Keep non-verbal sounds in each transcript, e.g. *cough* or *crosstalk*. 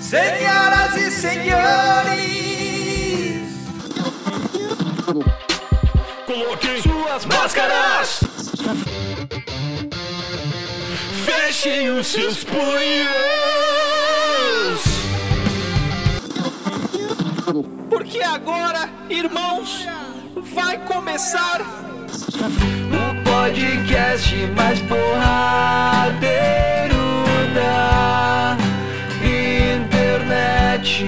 Senhoras e senhores, Coloquem suas máscaras. Fechem os seus punhos. porque agora, irmãos, vai começar O podcast mais porradeiro da internet.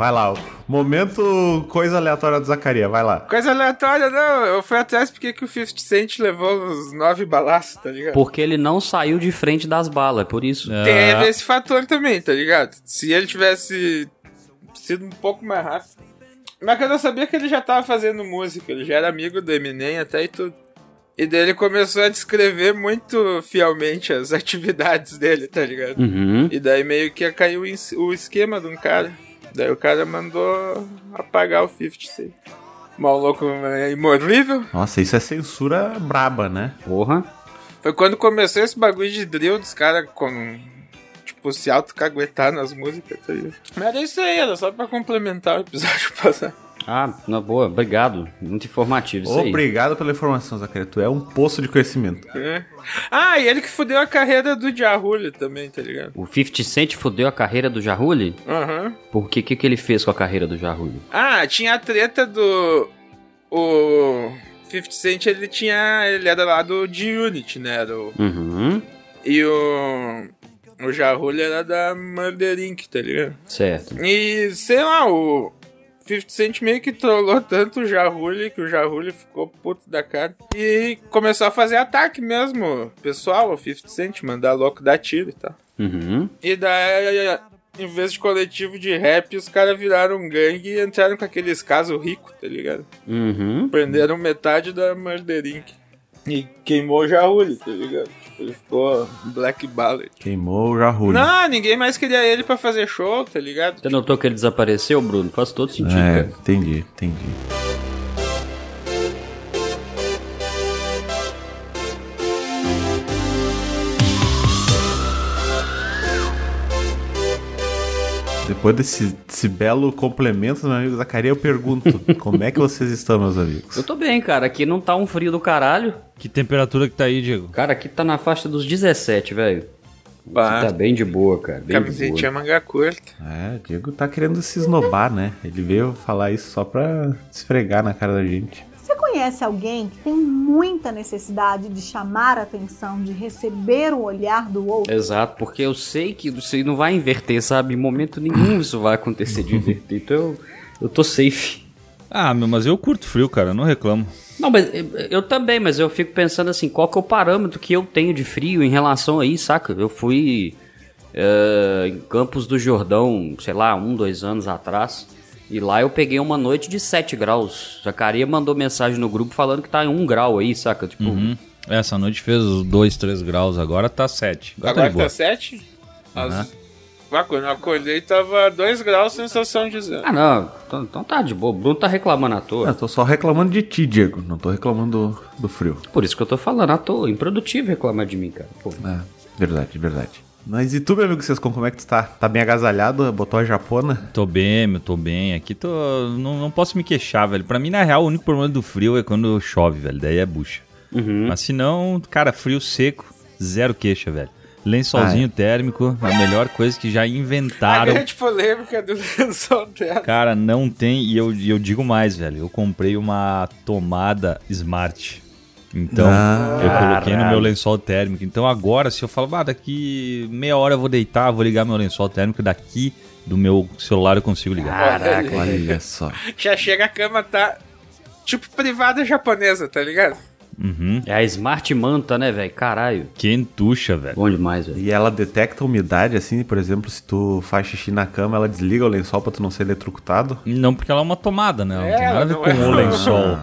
Vai lá. Momento coisa aleatória do Zacaria, vai lá. Coisa aleatória, não. Eu fui atrás porque que o 50 Cent levou os nove balaços, tá ligado? Porque ele não saiu de frente das balas, é por isso. Teve esse fator também, tá ligado? Se ele tivesse sido um pouco mais rápido. Mas que eu não sabia que ele já tava fazendo música, ele já era amigo do Eminem até e tudo. E daí ele começou a descrever muito fielmente as *laughs* atividades dele, tá ligado? Uhum. E daí meio que caiu em- o esquema de um cara. Daí o cara mandou apagar o 50 Cent. Maluco é imorrível. Nossa, isso é censura braba, né? Porra. Foi quando começou esse bagulho de drill dos caras com. Tipo, se autocaguetar nas músicas, tá ligado? Mas era isso aí, era só pra complementar o episódio *laughs* passado. Ah, na boa, obrigado. Muito informativo isso aí. Obrigado pela informação, Zacaria. Tu é um poço de conhecimento. É. Ah, e ele que fudeu a carreira do Jahuli também, tá ligado? O 50 Cent fudeu a carreira do Jarulli? Aham. Por que que que ele fez com a carreira do Jarulli? Ah, tinha a treta do. O. 50 Cent, ele tinha. Ele era lá do G-Unit, né? Era o, Uhum. e o. O Jahuli era da Murder Inc., tá ligado? Certo. E, sei lá, o 50 Cent meio que trollou tanto o Jahuli que o Jahuli ficou puto da cara. E começou a fazer ataque mesmo, pessoal, o 50 Cent, mandar louco dar tiro e tal. Uhum. E daí, em vez de coletivo de rap, os caras viraram um gangue e entraram com aqueles casos ricos, tá ligado? Uhum. Prenderam metade da Murder Inc. E queimou o Jahuli, tá ligado? Tipo, ele ficou Black Ballad. Queimou o Jahuli. Não, ninguém mais queria ele pra fazer show, tá ligado? Você notou que ele desapareceu, Bruno? Faz todo sentido, É, cara. entendi, entendi. Depois desse, desse belo complemento, meu amigo Zacaria, eu pergunto: *laughs* como é que vocês estão, meus amigos? Eu tô bem, cara. Aqui não tá um frio do caralho. Que temperatura que tá aí, Diego? Cara, aqui tá na faixa dos 17, velho. Bah, Tá bem de boa, cara. Bem de camisetinha boa. manga curta. É, o Diego tá querendo se esnobar, né? Ele veio falar isso só pra esfregar na cara da gente. Você conhece alguém que tem muita necessidade de chamar a atenção, de receber o olhar do outro? Exato, porque eu sei que isso aí não vai inverter, sabe? Em momento nenhum isso vai acontecer de inverter. Então eu, eu tô safe. Ah, meu, mas eu curto frio, cara, eu não reclamo. Não, mas eu, eu também, mas eu fico pensando assim, qual que é o parâmetro que eu tenho de frio em relação a isso, saca? Eu fui eh, em Campos do Jordão, sei lá, um, dois anos atrás, e lá eu peguei uma noite de 7 graus. Zacaria mandou mensagem no grupo falando que tá em 1 grau aí, saca? Tipo, Uhum. Essa noite fez os 2, 3 graus, agora tá 7. Agora, Agora tá boa. tá 7? Ah, quando eu acordei tava 2 graus, sensação de zero. ah não, então, então tá de boa. O Bruno tá reclamando à toa. Eu tô só reclamando de ti, Diego. Não tô reclamando do, do frio. Por isso que eu tô falando à toa. Improdutivo reclamar de mim, cara. Pô. É, verdade, verdade. Mas e tu, meu amigo Sescon, como é que tu tá? Tá bem agasalhado? Botou a japona? Tô bem, meu, tô bem. Aqui tô. Não, não posso me queixar, velho. Pra mim, na real, o único problema do frio é quando chove, velho. Daí é bucha. Uhum. Mas se não, cara, frio seco, zero queixa, velho. Lençolzinho Ah, térmico, a melhor coisa que já A inventaram. grande polêmica do *laughs* lençol dela. Cara, não tem. E eu, e eu digo mais, velho. Eu comprei uma tomada smart. Então, Ah, eu coloquei no caralho. meu lençol térmico. Então agora, se eu falo, ah, daqui meia hora eu vou deitar, vou ligar meu lençol térmico, daqui do meu celular eu consigo ligar. Caraca. Olha só. Já chega a cama, tá. Tipo privada japonesa, tá ligado? Uhum. É a Smart Manta, né, velho? Caralho. Quentuxa, velho. Bom demais, velho. E ela detecta a umidade, assim, por exemplo, se tu faz xixi na cama, ela desliga o lençol pra tu não ser eletrocutado? Não, porque ela é uma tomada, né? Ela não tem É, nada a ver não com é- o lençol.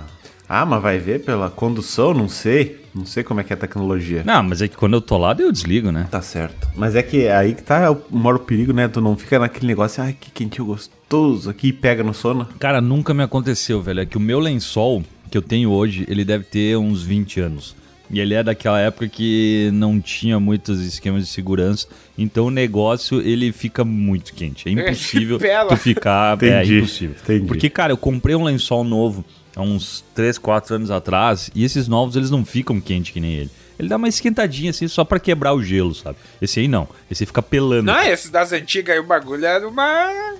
Ah, mas vai ver pela condução? Não sei. Não sei como é que é a tecnologia. Não, mas é que quando eu tô lá, eu desligo, né? Tá certo. Mas é que aí que tá o maior perigo, né? Tu não fica naquele negócio, ai, que quentinho gostoso aqui e pega no sono. Cara, nunca me aconteceu, velho. É que o meu lençol que eu tenho hoje, ele deve ter uns 20 anos. E ele é daquela época que não tinha muitos esquemas de segurança. Então o negócio, ele fica muito quente. É *laughs* impossível tu ficar... é Entendi, impossível. entendi. Porque, cara, eu comprei um lençol novo há uns 3, 4 anos atrás. E esses novos, eles não ficam quentes que nem ele. Ele dá uma esquentadinha assim, só pra quebrar o gelo, sabe? Esse aí não. Esse aí fica pelando. Não, esse das antigas aí, o bagulho era uma.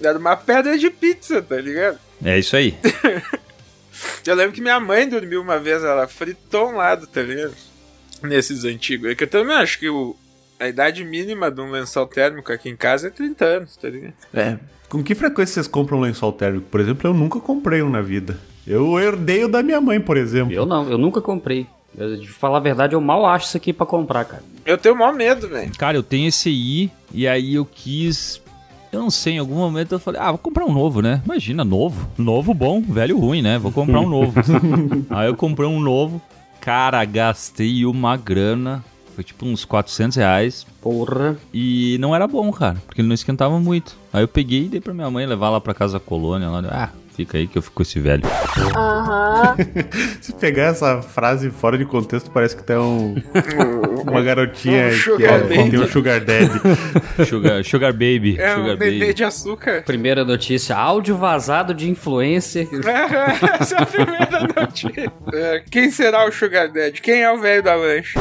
Era uma pedra de pizza, tá ligado? É isso aí. *laughs* Eu lembro que minha mãe dormiu uma vez, ela fritou um lado, tá ligado? Nesses antigos. É que eu também acho que o, a idade mínima de um lençol térmico aqui em casa é 30 anos, tá ligado? É. Com que frequência vocês compram um lençol térmico? Por exemplo, eu nunca comprei um na vida. Eu herdei o da minha mãe, por exemplo. Eu não, eu nunca comprei. Eu, de falar a verdade, eu mal acho isso aqui pra comprar, cara. Eu tenho o maior medo, velho. Cara, eu tenho esse aí, e aí eu quis. Eu não sei, em algum momento eu falei, ah, vou comprar um novo, né? Imagina, novo. Novo bom, velho ruim, né? Vou comprar um novo. *laughs* aí eu comprei um novo. Cara, gastei uma grana. Foi tipo uns 400 reais. Porra. E não era bom, cara, porque ele não esquentava muito. Aí eu peguei e dei pra minha mãe levar lá pra casa colônia. Lá, ah, fica aí que eu fico esse velho. *laughs* Se pegar essa frase fora de contexto, parece que tem um, uma garotinha Um que sugar é, baby. tem um sugar daddy. *laughs* Sugar, sugar baby. É sugar um de açúcar. Primeira notícia: áudio vazado de influencer. *laughs* Essa é a primeira notícia. É, quem será o Sugar Daddy? Quem é o velho da lancha?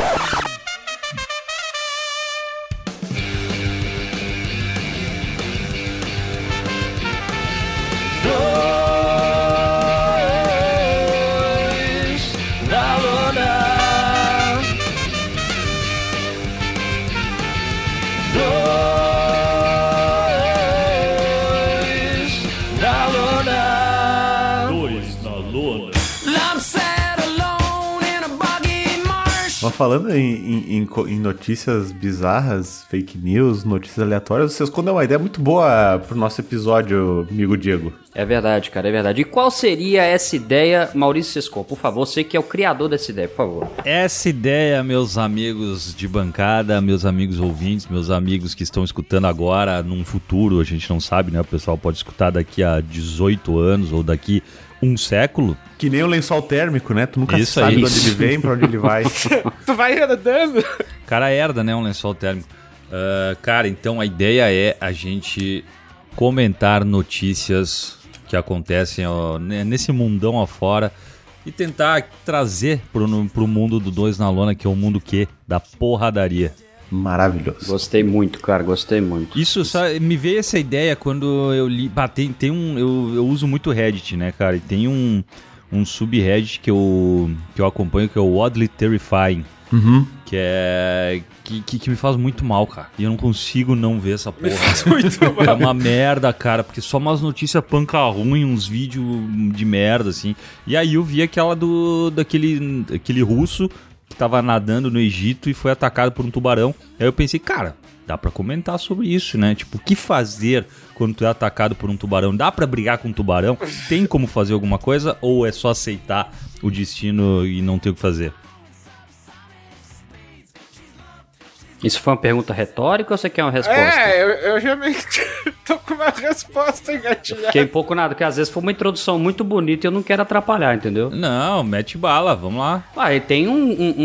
Mas falando em, em- em notícias bizarras, fake news, notícias aleatórias, vocês quando é uma ideia muito boa pro nosso episódio, amigo Diego. É verdade, cara, é verdade. E qual seria essa ideia, Maurício Sescon? Por favor, você que é o criador dessa ideia, por favor. Essa ideia, meus amigos de bancada, meus amigos ouvintes, meus amigos que estão escutando agora, num futuro, a gente não sabe, né? O pessoal pode escutar daqui a 18 anos ou daqui um século. Que nem o lençol térmico, né? Tu nunca Isso sabe aí. de onde ele vem, pra onde ele vai. *laughs* Tu vai herdando? O cara herda, né? Um lençol térmico. Ah, cara, então a ideia é a gente comentar notícias que acontecem ó, nesse mundão afora e tentar trazer pro, pro mundo do Dois na Lona, que é o mundo que? Da porradaria. Maravilhoso. Gostei muito, cara, gostei muito. Isso só, me veio essa ideia quando eu li. Bah, tem, tem um. Eu, eu uso muito Reddit, né, cara? E tem um, um subreddit que eu, que eu acompanho que é o Oddly Terrifying. Que é. Que, que, que me faz muito mal, cara. E eu não consigo não ver essa porra. Muito *laughs* É mal. uma merda, cara, porque só umas notícias panca ruim, uns vídeos de merda, assim. E aí eu vi aquela do. daquele. aquele russo que tava nadando no Egito e foi atacado por um tubarão. Aí eu pensei, cara, dá pra comentar sobre isso, né? Tipo, o que fazer quando tu é atacado por um tubarão? Dá pra brigar com um tubarão? Tem como fazer alguma coisa? Ou é só aceitar o destino e não ter o que fazer? Isso foi uma pergunta retórica ou você quer uma resposta? É, eu, eu já meio que *laughs* tô com uma resposta engatilhada. Fiquei um pouco nada, porque às vezes foi uma introdução muito bonita e eu não quero atrapalhar, entendeu? Não, mete bala, vamos lá. Ah, e tem um, um-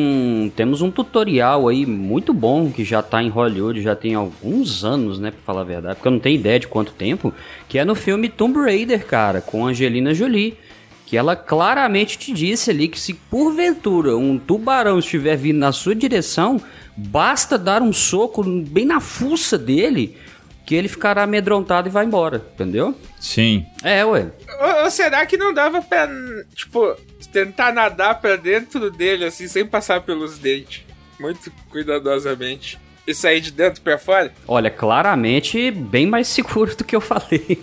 um- Temos um tutorial aí muito bom que já tá em Hollywood, já tem alguns anos, né, pra falar a verdade, porque eu não tenho ideia de quanto tempo, que é no filme Tomb Raider, cara, com Angelina Jolie. Que ela claramente te disse ali que se porventura um tubarão estiver vindo na sua direção, basta dar um soco bem na fuça dele que ele ficará amedrontado e vai embora, entendeu? Sim. É, ué. Ou, ou será que não dava pra. Tipo, tentar nadar pra dentro dele, assim, sem passar pelos dentes. Muito cuidadosamente. E sair de dentro pra fora? Olha, claramente bem mais *laughs* seguro do que eu falei.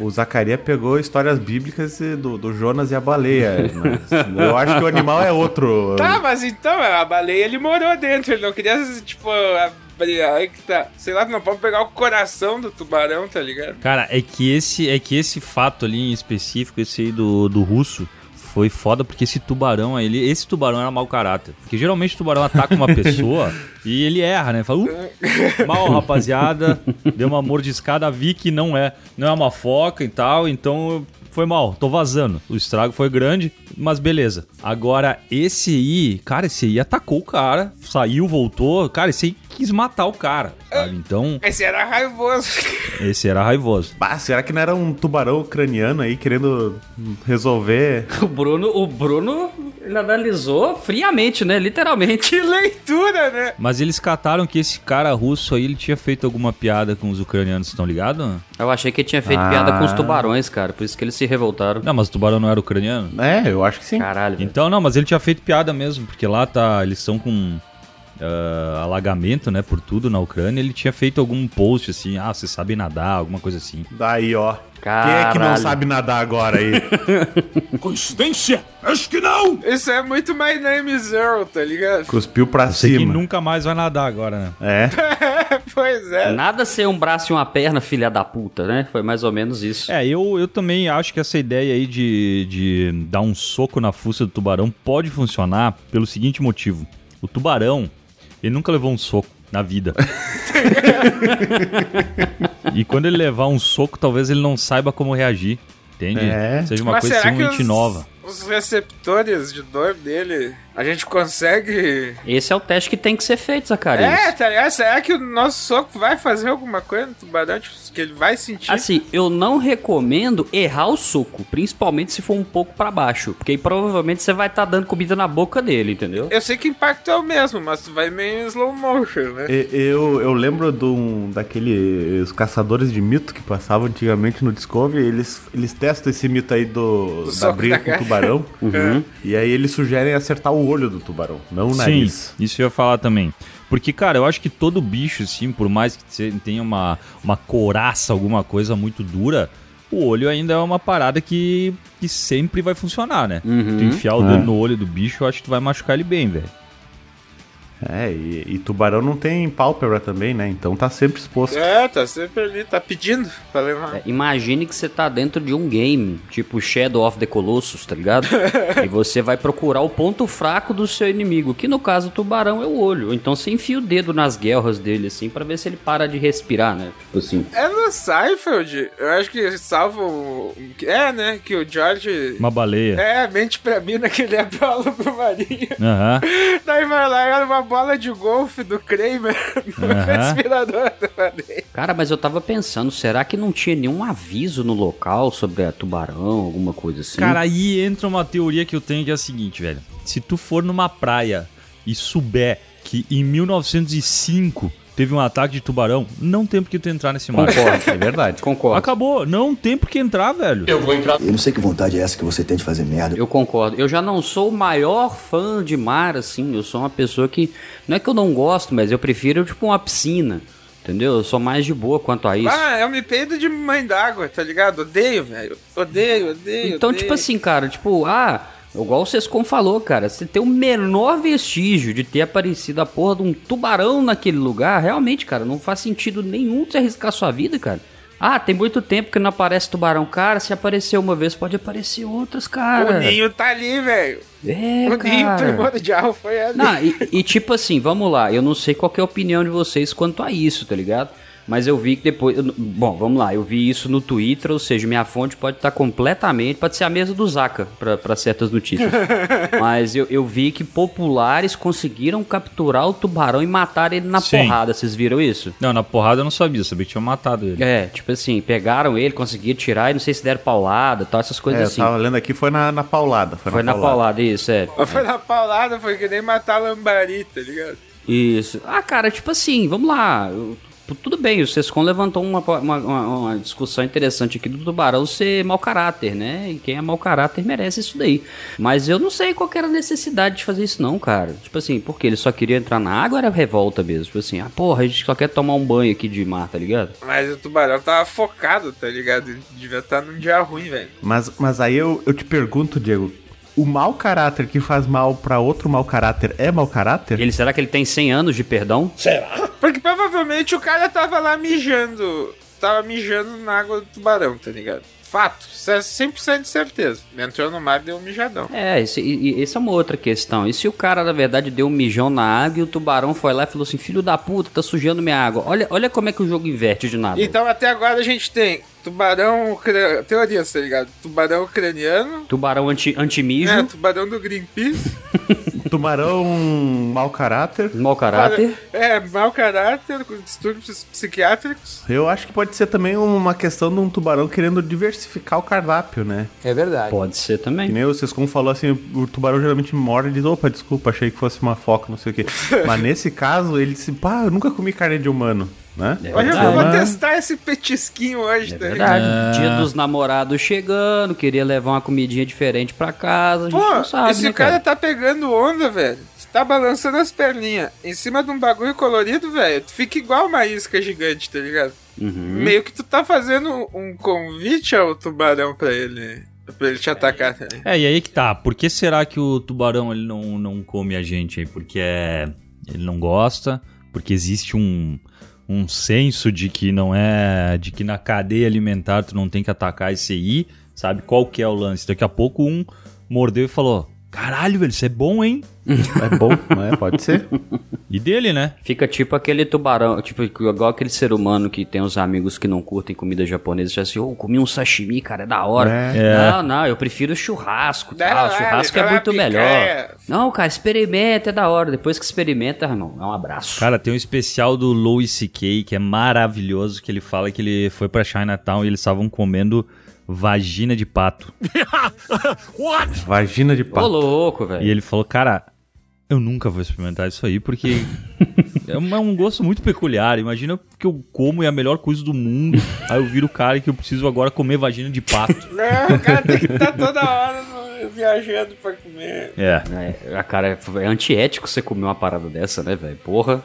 O Zacarias pegou histórias bíblicas do, do Jonas e a baleia. mas eu acho que o animal é outro. Tá, mas então, a baleia ele morou dentro, ele não queria, tipo, abrir. Aí que tá. Sei lá, não pode pegar o coração do tubarão, tá ligado? Cara, é que esse é que esse fato ali em específico, esse aí do, do russo, foi foda porque esse tubarão, aí, ele, esse tubarão era mau caráter. Porque geralmente o tubarão ataca uma pessoa *laughs* e ele erra, né? Fala, uh, mal, rapaziada, deu uma mordiscada, vi que não é, não é uma foca e tal, então foi mal, tô vazando. O estrago foi grande, mas beleza. Agora, esse aí, cara, esse aí atacou o cara, saiu, voltou, cara, esse aí quis matar o cara, sabe? Então, Esse era raivoso. esse era raivoso. Bah, será que não era um tubarão ucraniano aí querendo resolver? O Bruno, o Bruno ele analisou friamente, né? Literalmente. que leitura, né? Mas eles cataram que esse cara russo aí, ele tinha feito alguma piada com os ucranianos, estão ligados? Eu achei que ele tinha feito Ah. piada com os tubarões, cara. Por isso que eles se revoltaram. Não, mas o tubarão não era ucraniano? É, eu acho que sim. Caralho. velho. Então, não, mas ele tinha feito piada mesmo, porque lá tá, eles estão com ah, alagamento, né, por tudo na Ucrânia. Ele tinha feito algum post assim, ah, você sabe nadar, alguma coisa assim. Daí, ó. Quem é que não Caralho. sabe nadar agora aí? *laughs* Coincidência? Acho que não! Isso é muito My Name is Earl, tá ligado? Cuspiu pra Eu sei que cima. nunca mais vai nadar agora, né? É. *laughs* *laughs* pois é. Nada ser um braço e uma perna, filha da puta, né? Foi mais ou menos isso. É, eu, eu também acho que essa ideia aí de, de dar um soco na fuça do tubarão pode funcionar pelo seguinte motivo. O tubarão, ele nunca levou um soco na vida. *laughs* e quando ele levar um soco, talvez ele não saiba como reagir. Entende? É. Seja uma Mas coisa extremamente os, nova. os receptores de dor dele, a gente consegue... Esse é o teste que tem que ser feito, Zacarias. É, tá ligado? Será que o nosso soco vai fazer alguma coisa no tubarão? Tipo, que ele vai sentir? Assim, eu não recomendo errar o soco, principalmente se for um pouco pra baixo, porque aí provavelmente você vai estar dando comida na boca dele, entendeu? Eu sei que o impacto é o mesmo, mas tu vai meio slow motion, né? Eu, eu lembro de um, daquele. Os caçadores de mito que passavam antigamente no Discovery. Eles, eles testam esse mito aí do, da soco briga da com o tubarão. *laughs* Uhum. E aí eles sugerem acertar o olho do tubarão, não o nariz. Sim, isso eu ia falar também. Porque, cara, eu acho que todo bicho, assim, por mais que você tenha uma, uma coraça, alguma coisa muito dura, o olho ainda é uma parada que, que sempre vai funcionar, né? Uhum. Tu enfiar o É. dedo no olho do bicho, eu acho que tu vai machucar ele bem, velho. É, e, e tubarão não tem pálpebra também, né? Então tá sempre exposto. É, tá sempre ali, tá pedindo pra levar. É, imagine que você tá dentro de um game, tipo Shadow of the Colossus, tá ligado? *laughs* e você vai procurar o ponto fraco do seu inimigo, que no caso o tubarão é o olho. Então você enfia o dedo nas guerras dele, assim, pra ver se ele para de respirar, né? Tipo assim. É no Seinfeld, eu acho que salva o... É, né, que o George... Uma baleia. É, mente pra mim naquele é bola pro Marinho. Aham. *laughs* Daí vai lá e olha uma bola de golfe do Kramer no respirador da madeira. Cara, mas eu tava pensando, será que não tinha nenhum aviso no local sobre a tubarão, alguma coisa assim? Cara, aí entra uma teoria que eu tenho que é a seguinte, velho. Se tu for numa praia e souber que em 1905 teve um ataque de tubarão, não tem por que tu entrar nesse mar. concordo. É verdade. Concordo. Acabou, não tem por que entrar, velho. Eu não sei que vontade é essa que você tem de fazer merda. Eu concordo. Eu já não sou o maior fã de mar, assim. Eu sou uma pessoa que. Não é que eu não gosto, mas eu prefiro, tipo, uma piscina. Entendeu? Eu sou mais de boa quanto a isso. Ah, eu me peido de mãe d'água, tá ligado? Odeio, velho. Odeio, odeio. então, odeio. tipo assim, cara, tipo, ah. Igual o Sescon falou, cara, você tem o menor vestígio de ter aparecido a porra de um tubarão naquele lugar, realmente, cara, não faz sentido nenhum você arriscar sua vida, cara. Ah, tem muito tempo que não aparece tubarão. Cara, se aparecer uma vez, pode aparecer outras, cara. O ninho tá ali, velho. É, o ninho cara. primordial foi ali. Não, e, e tipo assim, vamos lá, eu não sei qual é a opinião de vocês quanto a isso, tá ligado? Mas eu vi que depois. eu- bom, vamos lá, eu vi isso no Twitter, ou seja, minha fonte pode estar completamente. Pode ser a mesa do Zaka para certas notícias. *laughs* Mas eu, eu vi que populares conseguiram capturar o tubarão e matar ele na Sim. porrada. Vocês viram isso? Não, na porrada eu não sabia, eu sabia que tinha matado ele. É, tipo assim, pegaram ele, conseguiram tirar e não sei se deram paulada tal, essas coisas É, eu assim. tava lendo aqui, foi na, na paulada. Foi, Foi na paulada, isso, é. Foi na paulada, foi que nem matar lambari, tá ligado? Isso. Ah, cara, tipo assim, vamos lá. eu- tipo, tudo bem, o Sescon levantou uma, uma, uma- discussão interessante aqui do tubarão ser mau caráter, né? E quem é mau caráter merece isso daí. Mas eu não sei qual que era a necessidade de fazer isso não, cara. Tipo assim, porque ele só queria entrar na água era revolta mesmo? Tipo assim, ah, porra, a gente só quer tomar um banho aqui de mar, tá ligado? Mas o tubarão tava focado, tá ligado? Ele devia estar num dia ruim, velho. Mas, mas aí eu, eu te pergunto, Diego, o mau caráter que faz mal pra outro mau caráter é mau caráter? Ele, será que ele tem 100 anos de perdão? Porque provavelmente o cara tava lá mijando. Tava mijando na água do tubarão, tá ligado? Fato. Isso é 100% de certeza. Entrou no mar e deu um mijadão. É, esse, e, e- essa é uma outra questão. E se o cara, na verdade, deu um mijão na água e o tubarão foi lá e falou assim: Filho da puta, tá sujando minha água. Olha, olha como é que o jogo inverte de nada. Então até agora a gente tem tubarão. ucra- Teorias, tá ligado? Tubarão ucraniano. Tubarão anti, anti-mijo, É, tubarão do Greenpeace. *laughs* Tubarão mau caráter. mau caráter. É, mau caráter, com distúrbios psiquiátricos. Eu acho que pode ser também uma questão de um tubarão querendo diversificar o cardápio, né? É verdade. Pode ser Que também. nem o Sescom falou assim, o tubarão geralmente morde e diz, opa, desculpa, achei que fosse uma foca, não sei o quê. *laughs* Mas nesse caso, ele disse, pá, eu nunca comi carne de humano, né? É Olha, eu vou testar esse petisquinho hoje, É tá ligado? verdade. Dia dos namorados chegando, queria levar uma comidinha diferente pra casa. Pô, não sabe, esse né, cara, cara? tá pegando onda, velho. Você tá balançando as perninhas em cima de um bagulho colorido, velho. Tu fica igual uma isca gigante, tá ligado? Uhum. Meio que tu tá fazendo um convite ao tubarão pra ele. Pra ele te atacar, tá? É, e aí que tá. Por que será que o tubarão ele não, não come a gente aí? Porque é, ele não gosta, porque existe um, um senso de que não é. de que na cadeia alimentar tu não tem que atacar esse aí, sabe? Qual que é o lance? Daqui a pouco um mordeu e falou: Caralho, velho, isso é bom, hein? É bom, né? Pode ser. E dele, né? Fica tipo aquele tubarão, tipo igual aquele ser humano que tem os amigos que não curtem comida japonesa, já assim, ô, comi um sashimi, cara, é da hora. É. Não, não, eu prefiro churrasco, Não, tal, não, churrasco é muito melhor. Não, cara, experimenta, é da hora. Depois que experimenta, irmão, é um abraço. Cara, tem um especial do Louis C.K. que é maravilhoso, que ele fala que ele foi pra Chinatown e eles estavam comendo vagina de pato. *laughs* Vagina de Ô, pato. louco, velho. E ele falou, cara, eu nunca vou experimentar isso aí, porque *laughs* é um, é um gosto muito peculiar. Imagina que eu como e é a melhor coisa do mundo. Aí eu viro o cara que eu preciso agora comer vagina de pato. *laughs* Não, o cara tem que estar toda hora no- viajando pra comer. É. É, a cara, é antiético você comer uma parada dessa, né, velho? Porra.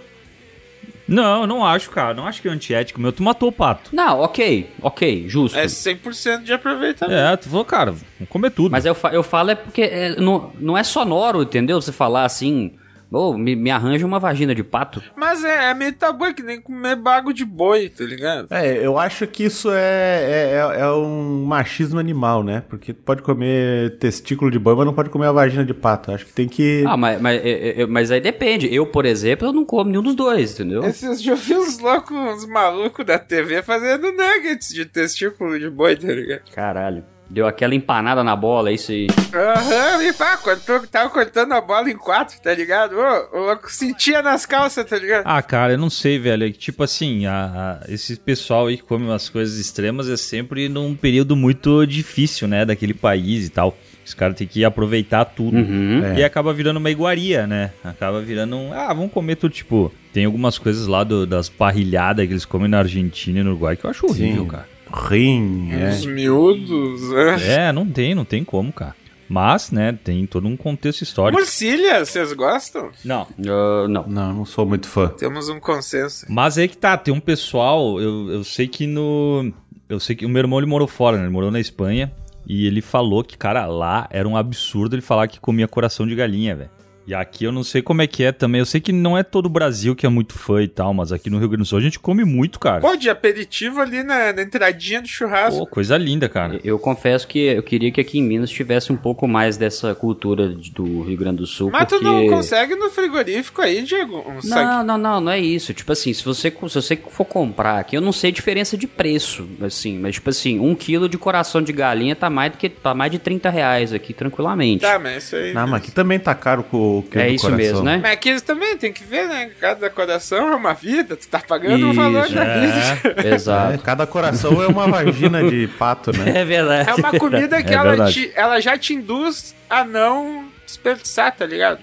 Não, eu não acho, cara. Não acho que é antiético. Meu, tu matou o pato. Não, ok, ok, justo. É 100% de aproveitamento. É, tu falou, cara, vamos comer tudo. Mas eu, fa- eu falo é porque é, não, não é sonoro, entendeu? Você falar assim, ô, me, me arranja uma vagina de pato. Mas é, é meio tabu, é que nem comer bago de boi, tá ligado? É, eu acho que isso é, é, é um machismo animal, né? Porque tu pode comer testículo de boi, mas não pode comer a vagina de pato. Acho que tem que. Ah, mas, mas, é, é, mas aí depende. Eu, por exemplo, eu não como nenhum dos dois, entendeu? Esses dias eu vi uns loucos, uns malucos da TV fazendo nuggets de testículo de boi, tá ligado? Caralho. Deu aquela empanada na bola, é isso aí. Aham, e pá, quando tava cortando a bola em quatro, tá ligado? Ô, o louco sentia nas calças, tá ligado? Ah, cara, eu não sei, velho. É que, tipo assim, a, a- esse pessoal aí que come umas coisas extremas é sempre num período muito difícil, né? Daquele país e tal. Os caras têm que aproveitar tudo. Uhum. E acaba virando uma iguaria, né? Acaba virando um. Ah, vamos comer tudo. Tipo, tem algumas coisas lá do- das parrilhadas que eles comem na Argentina e no Uruguai que eu acho horrível, Sim. cara. Rim, é. Os miúdos, né? É, não tem, não tem como, cara. Mas, né, tem todo um contexto histórico. Morcilha, vocês gostam? Não. Ah, não. Não, não sou muito fã. Temos um consenso. Mas aí que tá, tem um pessoal, eu, eu sei que no. Eu sei que o meu irmão ele morou fora, né? Ele morou na Espanha. E ele falou que, cara, lá era um absurdo ele falar que comia coração de galinha, velho. E aqui eu não sei como é que é também. Eu sei que não é todo o Brasil que é muito fã e tal, mas aqui no Rio Grande do Sul a gente come muito, cara. Pô, de aperitivo ali na, na entradinha do churrasco. Pô, coisa linda, cara. Eu confesso que eu queria que aqui em Minas tivesse um pouco mais dessa cultura de- do Rio Grande do Sul. Mas porque... tu não consegue no frigorífico aí, Diego? Um saque. Não, não, não, não é isso. Tipo assim, se você, se você for comprar aqui, eu não sei a diferença de preço, assim, mas tipo assim, um quilo de coração de galinha tá mais, do que, tá mais de 30 reais aqui, tranquilamente. Tá, mas isso aí. Não, mas aqui também tá caro com o que é do isso coração. mesmo, né? Mas aqui eles também tem que ver, né? Cada coração é uma vida, tu tá pagando o valor Isso, da é. vida. *laughs* É, Exato. cada coração é uma vagina de pato, né? *laughs* É verdade. É uma comida que É ela, te- ela já te induz a não desperdiçar, tá ligado?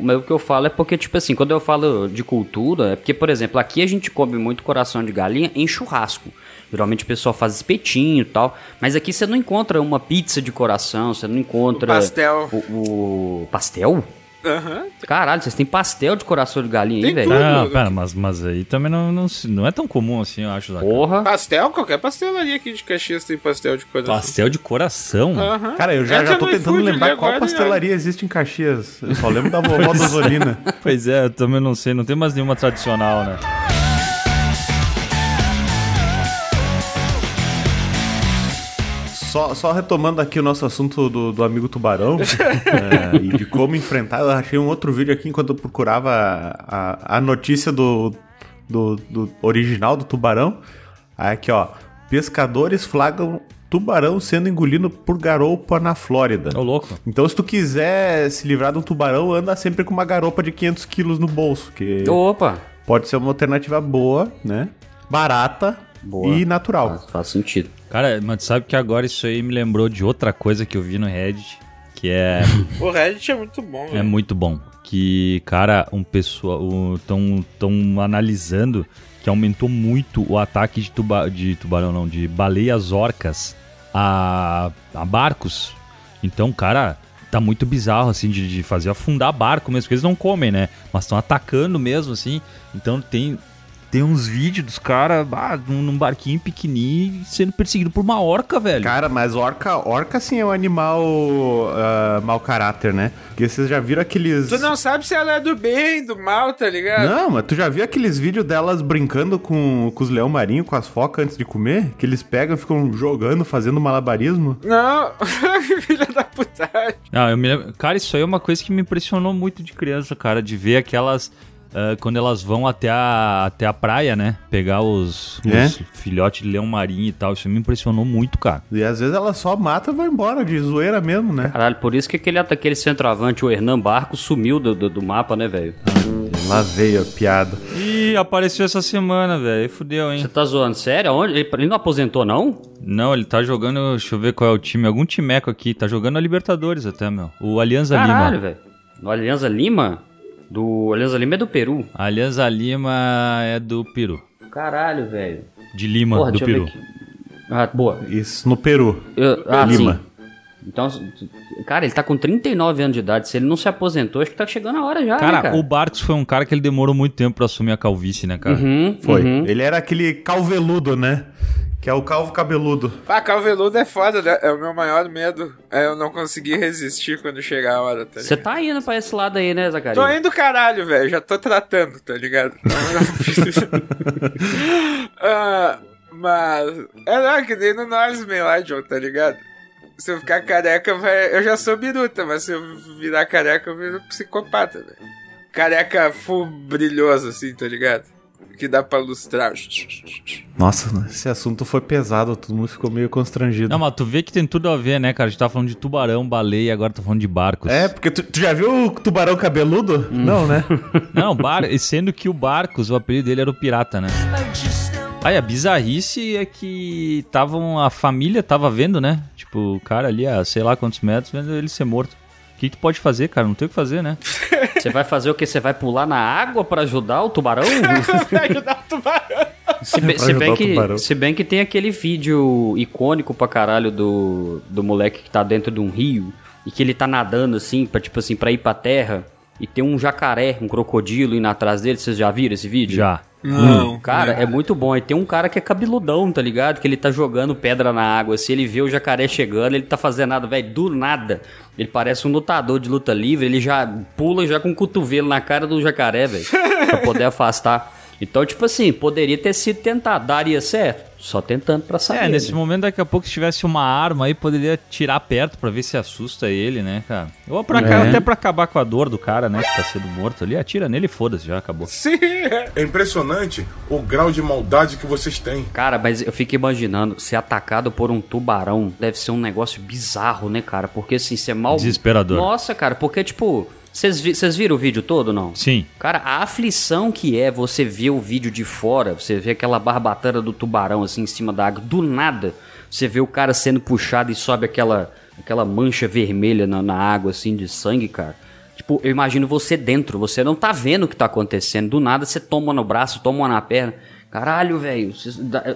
Mas o que eu falo é porque, tipo assim, quando eu falo de cultura, é porque, por exemplo, aqui a gente come muito coração de galinha em churrasco. Geralmente o pessoal faz espetinho e tal. Mas aqui você não encontra uma pizza de coração, você não encontra. O pastel. O, o- pastel? Aham. Caralho, vocês têm pastel de coração de galinha aí, velho? Não, pera, mas, mas aí também não, não, não é tão comum assim, eu acho. Porra. Pastel, qualquer pastelaria aqui de Caxias tem pastel de coração. Pastel de coração? Aham. Cara, eu já, Entra já tô tentando lembrar qual pastelaria existe em Caxias. Eu só lembro da *laughs* vovó da Zolina. Pois é, eu também não sei, não tem mais nenhuma tradicional, né? Só, só retomando aqui o nosso assunto do, do amigo tubarão *laughs* é, e de como enfrentar, eu achei um outro vídeo aqui enquanto eu procurava a, a notícia do, do, do original do tubarão. Aí aqui, ó. Pescadores flagram tubarão sendo engolido por garopa na Flórida. Ô, louco. Então, se tu quiser se livrar de um tubarão, anda sempre com uma garopa de 500 quilos no bolso, que Opa! pode ser uma alternativa boa, né? Barata Boa. e natural. Faz, faz sentido. Cara, mas sabe que agora isso aí me lembrou de outra coisa que eu vi no Reddit, que é, *laughs* O Reddit é muito bom, é velho. muito bom. Que, cara, um pessoal estão tão analisando que aumentou muito o ataque de, tuba, de tubarão, não, de baleias orcas a, a barcos. Então, cara, tá muito bizarro, assim, de, de fazer afundar barco mesmo, porque eles não comem, né? Mas estão atacando mesmo, assim. Então tem, tem uns vídeos dos caras ah, num, barquinho pequenininho sendo perseguido por uma orca, velho. Cara, mas orca, orca sim é um animal ah, mau caráter, né? Porque vocês já viram aqueles. Tu não sabe se ela é do bem, do mal, tá ligado? Não, mas tu já viu aqueles vídeos delas brincando com, com os leão marinho, com as focas antes de comer? Que eles pegam e ficam jogando, fazendo malabarismo? Não, *laughs* filha da putagem. Ah, eu me lembro... Cara, isso aí é uma coisa que me impressionou muito de criança, cara, de ver aquelas. Ah, quando elas vão até a, até a praia, né? Pegar os, É? os filhotes de leão marinho e tal. Isso me impressionou muito, cara. E às vezes elas só matam e vão embora, de zoeira mesmo, né? Caralho, por isso que aquele, aquele centroavante, o Hernan Barco, sumiu do, do, do mapa, né, velho? Lá veio a piada. Ih, apareceu essa semana, velho. Fudeu, hein? Você tá zoando? Sério? Aonde? Ele, não aposentou, não? Não, ele tá jogando. Deixa eu ver qual é o time. Algum timeco aqui. Tá jogando a Libertadores até, meu. O Alianza Caralho, Lima. velho. No Alianza Lima? Do Alianza Lima é do Peru. A Alianza Lima é do Peru. Caralho, velho. De Lima, Porra, do Peru. Ah, boa. Isso no Peru. Eu- ah, Lima. sim. Então, cara, ele tá com 39 anos de idade. Se ele não se aposentou, acho que tá chegando a hora já, Cara, né, cara? o Barcos foi um cara que ele demorou muito tempo pra assumir a calvície, né, cara? Uhum, Foi. uhum. Ele era aquele calveludo, né? Que é o calvo cabeludo. Ah, calveludo é foda, né? É o meu maior medo. É eu não conseguir resistir quando chegar a hora, tá Você tá indo pra esse lado aí, né, Zacarias? Tô indo caralho, velho. Já tô tratando, tá ligado? *laughs* Não. *laughs* Ah, mas. É não, que nem no Norseman lá, John, tá ligado? Se eu ficar careca, vai. Eu já sou biruta, mas se eu virar careca, eu viro psicopata, velho. Careca full brilhoso, assim, tá ligado? Que dá pra lustrar. Nossa, esse assunto foi pesado, todo mundo ficou meio constrangido. Não, mas tu vê que tem tudo a ver, né, cara? A gente tá falando de tubarão, baleia, agora tá falando de barcos. É, porque tu, tu já viu o tubarão cabeludo? Não, né? *laughs* Não, bar... e sendo que o Barcos, o apelido dele era o pirata, né? Aí a bizarrice é que estavam. A família tava vendo, né? Tipo, o cara ali a sei lá quantos metros, vendo ele ser morto. O que, que tu pode fazer, cara? Não tem o que fazer, né? *laughs* Você vai fazer o quê? Você vai pular na água pra ajudar o tubarão? *laughs* Ajudar o tubarão. se, bem, se, ajudar bem o que, tubarão. se bem que tem aquele vídeo icônico pra caralho do, do moleque que tá dentro de um rio e que ele tá nadando assim, pra, tipo assim, pra ir pra terra e tem um jacaré, um crocodilo indo atrás dele. Vocês já viram esse vídeo? Já. Não. Cara, é muito bom. E tem um cara que é cabeludão, tá ligado? Que ele tá jogando pedra na água. Se ele vê o jacaré chegando, ele tá fazendo nada, velho. Do nada. Ele parece um lutador de luta livre. Ele já pula já com o cotovelo na cara do jacaré, velho. pra poder *laughs* afastar. Então, tipo assim, poderia ter sido tentado. Daria certo? Só tentando pra saber. É, nesse né? momento, daqui a pouco, se tivesse uma arma aí, poderia tirar perto pra ver se assusta ele, né, cara? Ou pra, É. até pra acabar com a dor do cara, né, que tá sendo morto ali. Atira nele e foda-se, já acabou. Sim, é. É impressionante o grau de maldade que vocês têm. Cara, mas eu fico imaginando, ser atacado por um tubarão deve ser um negócio bizarro, né, cara? Porque assim, você mal. Desesperador. Nossa, cara, porque tipo. Vocês vi- vocês viram o vídeo todo, não? Sim. Cara, a aflição que é você ver o vídeo de fora, você vê aquela barbatana do tubarão assim em cima da água, do nada, você vê o cara sendo puxado e sobe aquela aquela mancha vermelha na, na água, assim, de sangue, cara. Tipo, eu imagino você dentro, você não tá vendo o que tá acontecendo. Do nada você toma no braço, toma na perna. Caralho, velho,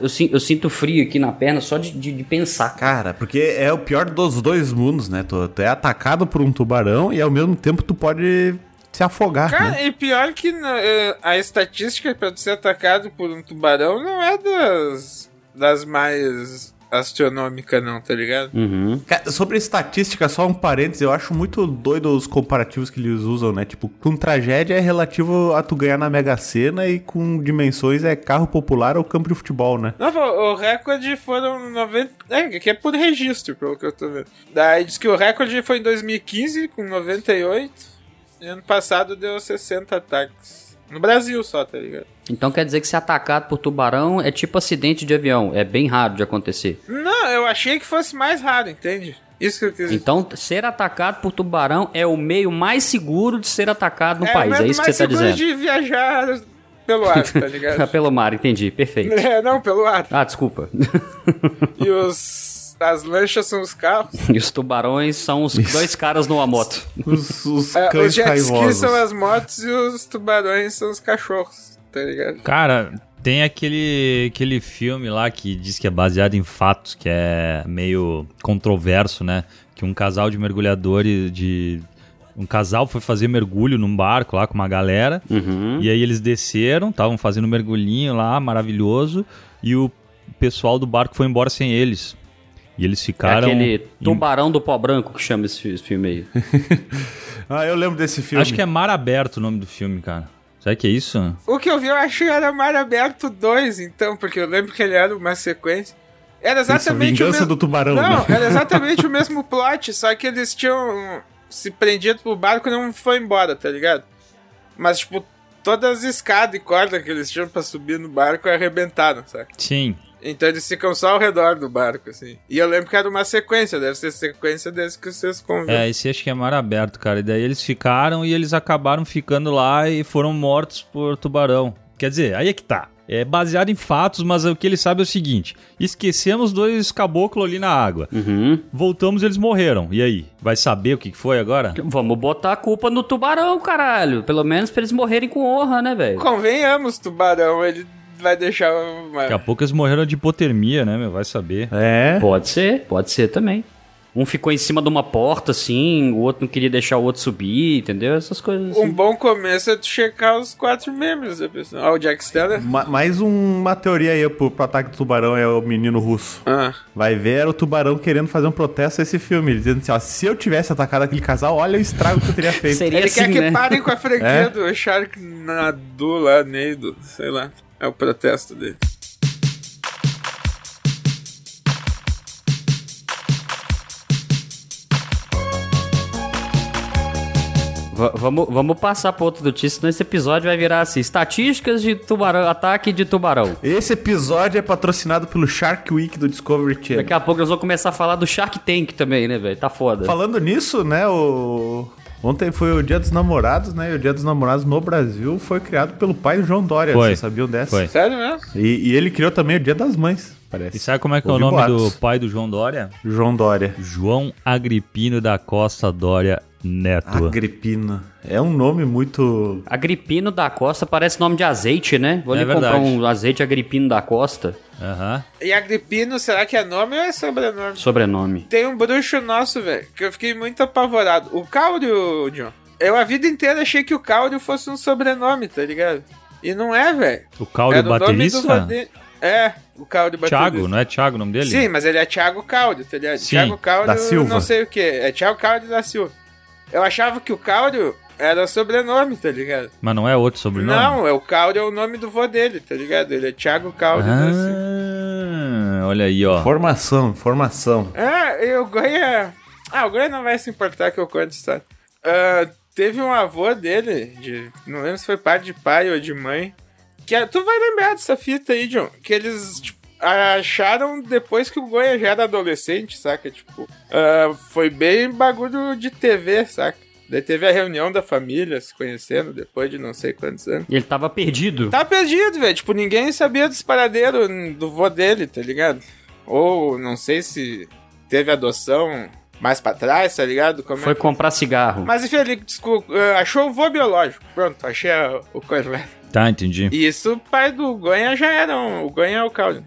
eu, eu sinto frio aqui na perna só de, de, de pensar. Cara, porque é o pior dos dois mundos, né? Tu, tu é atacado por um tubarão e ao mesmo tempo tu pode se afogar, Cara, né? e pior que na- eh, a estatística pra tu ser atacado por um tubarão não é das, das mais astronômicas, não, tá ligado? Uhum. Cara, Sobre estatística, só um parênteses, eu acho muito doido os comparativos que eles usam, né? Tipo, com tragédia é relativo a tu ganhar na Mega Sena e com dimensões é carro popular ou campo de futebol, né? Não, o recorde foram 90. É, que é por registro, pelo que eu tô vendo. Daí diz que o recorde foi em 2015, com 98. E ano passado deu 60 ataques. No Brasil só, tá ligado? Então quer dizer que ser atacado por tubarão é tipo acidente de avião, é bem raro de acontecer. Não, eu achei que fosse mais raro, entende? Isso que eu quis dizer. Então, ser atacado por tubarão é o meio mais seguro de ser atacado no é, país, é isso que você tá seguro dizendo. de viajar pelo ar, tá *laughs* ligado? Pelo mar, entendi, perfeito. *laughs* é, não, pelo ar. Ah, desculpa. E os. As lanchas são os carros. *laughs* e os tubarões são os dois caras numa moto. Os, os É, cães os jet skis são as motos e os tubarões são os cachorros, tá ligado? Cara, tem aquele, aquele filme lá que diz que é baseado em fatos, que é meio controverso, né? Que um casal de mergulhadores de. Um casal foi fazer mergulho num barco lá com uma galera. Uhum. E aí eles desceram, estavam fazendo um mergulhinho lá, maravilhoso. E o pessoal do barco foi embora sem eles. E eles É ficaram. aquele tubarão do pó branco que chama esse fi- esse filme aí. *laughs* Ah, eu lembro desse filme. Acho que é Mar Aberto o nome do filme, cara. Será que é isso? O que eu vi, eu achei que era Mar Aberto 2, então, porque eu lembro que ele era uma sequência. Era Isso, exatamente o Vingança mesmo... do Tubarão, Não, né? era exatamente *laughs* o mesmo plot, só que eles tinham se prendido pro barco e não foi embora, tá ligado? Mas, tipo, todas as escadas e cordas que eles tinham pra subir no barco arrebentaram, sabe? Sim. Então eles ficam só ao redor do barco, assim. E eu lembro que era uma sequência, deve ser sequência desse que vocês convidaram. É, esse acho que é Mar Aberto, cara. E daí eles ficaram e eles acabaram ficando lá e foram mortos por tubarão. Quer dizer, aí é que tá. É baseado em fatos, mas o que ele sabe é o seguinte: esquecemos dois caboclos ali na água. Uhum. Voltamos e eles morreram. E aí? Vai saber o que que foi agora? Vamos botar a culpa no tubarão, caralho. Pelo menos pra eles morrerem com honra, né, velho? Convenhamos, tubarão, ele vai deixar uma... Daqui a pouco eles morreram de hipotermia, né, meu? Vai saber. É. Pode ser, pode ser também. Um ficou em cima de uma porta, assim, o outro não queria deixar o outro subir, entendeu? Essas coisas assim. Um bom começo é tu checar os quatro membros da pessoa. Ah, o Jack Steller. Ma- mais uma teoria aí pro, pro ataque do tubarão é o menino russo. Ah. Vai ver era o tubarão querendo fazer um protesto a esse filme. Ele dizendo assim, ó, se eu tivesse atacado aquele casal, olha o estrago que eu teria *laughs* feito. Seria Ele assim, quer que né? parem com a *laughs* franquia É? do Sharknado lá, Neido, sei lá. É o protesto dele. Va- vamos, vamos passar pra outra notícia, senão esse episódio vai virar assim: estatísticas de tubarão, ataque de tubarão. Esse episódio é patrocinado pelo Shark Week do Discovery Channel. Daqui a pouco nós vamos começar a falar do Shark Tank também, né, velho? Tá foda. Falando nisso, né, o... Ontem foi o Dia dos Namorados, né? E o Dia dos Namorados no Brasil foi criado pelo pai do João Dória. Foi. Vocês sabiam dessa? Foi. Sério mesmo? E, e ele criou também o Dia das Mães, parece. E sabe como é que é o Ouvi nome boatos. do pai do João Dória? João Dória. João Agripino da Costa Dória Neto. Agripino. É um nome muito... Agripino da Costa parece nome de azeite, né? Vou É comprar verdade. um azeite Agripino da Costa. Aham. E Agripino, será que é nome ou é sobrenome? Sobrenome. Tem um bruxo nosso, velho, que eu fiquei muito apavorado. O Cáudio, John. Eu a vida inteira achei que o Cáudio fosse um sobrenome, tá ligado? E não é, velho. O Cáudio Era o nome do baterista? É, o Cáudio baterista. Thiago, não é Thiago o nome dele? Sim, mas ele é Thiago Cáudio, tá ligado? Sim, Thiago Cáudio, da Silva. não sei o que. É Thiago Cáudio da Silva. Eu achava que o Cáudio era sobrenome, tá ligado? Mas não é outro sobrenome? Não, é o Cáudio é o nome do vô dele, tá ligado? Ele é Thiago da Silva. Ah, olha aí, ó. Formação, formação. É, e o Goiás. Ah, o Goiás não vai se importar que eu conte a história. Ah, teve um avô dele, de, não lembro se foi pai de pai ou de mãe, que é- tu vai lembrar dessa fita aí, John, que eles tipo, acharam depois que o Goiás já era adolescente, saca? Tipo, ah, foi bem bagulho de TV, saca? Daí teve a reunião da família se conhecendo depois de não sei quantos anos. E ele tava perdido. Tá perdido, velho. Tipo, ninguém sabia dos paradeiros do vô dele, tá ligado? Ou não sei se teve adoção mais pra trás, tá ligado? Como é Foi que- comprar cigarro. Mas enfim, ele desculpa, eh, achou o vô biológico. Pronto, achei o Corvette. Tá, entendi. E isso, o pai do Gonha já era um, o Gonha é o Caule.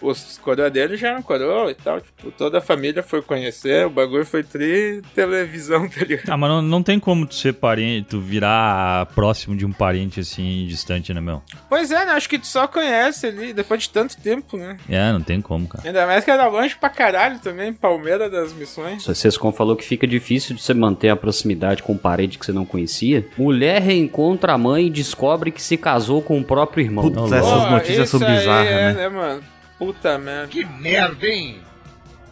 Os coroa dele já eram coroa e tal. Tipo, toda a família foi conhecer, o bagulho foi tri televisão, *laughs* tá ligado? Ah, mas não, não tem como tu ser parente, tu virar próximo de um parente assim, distante, né, meu? Pois é, né? Acho que tu só conhece ali, depois de tanto tempo, né? É, não tem como, cara. Ainda mais que era longe pra caralho também, Palmeira das Missões. O Sescon falou que fica difícil de você manter a proximidade com um parente que você não conhecia. Mulher reencontra a mãe e descobre que se casou com o próprio irmão. Putz, essas notícias são bizarras, é, né? mano? Puta merda. Que merda, hein?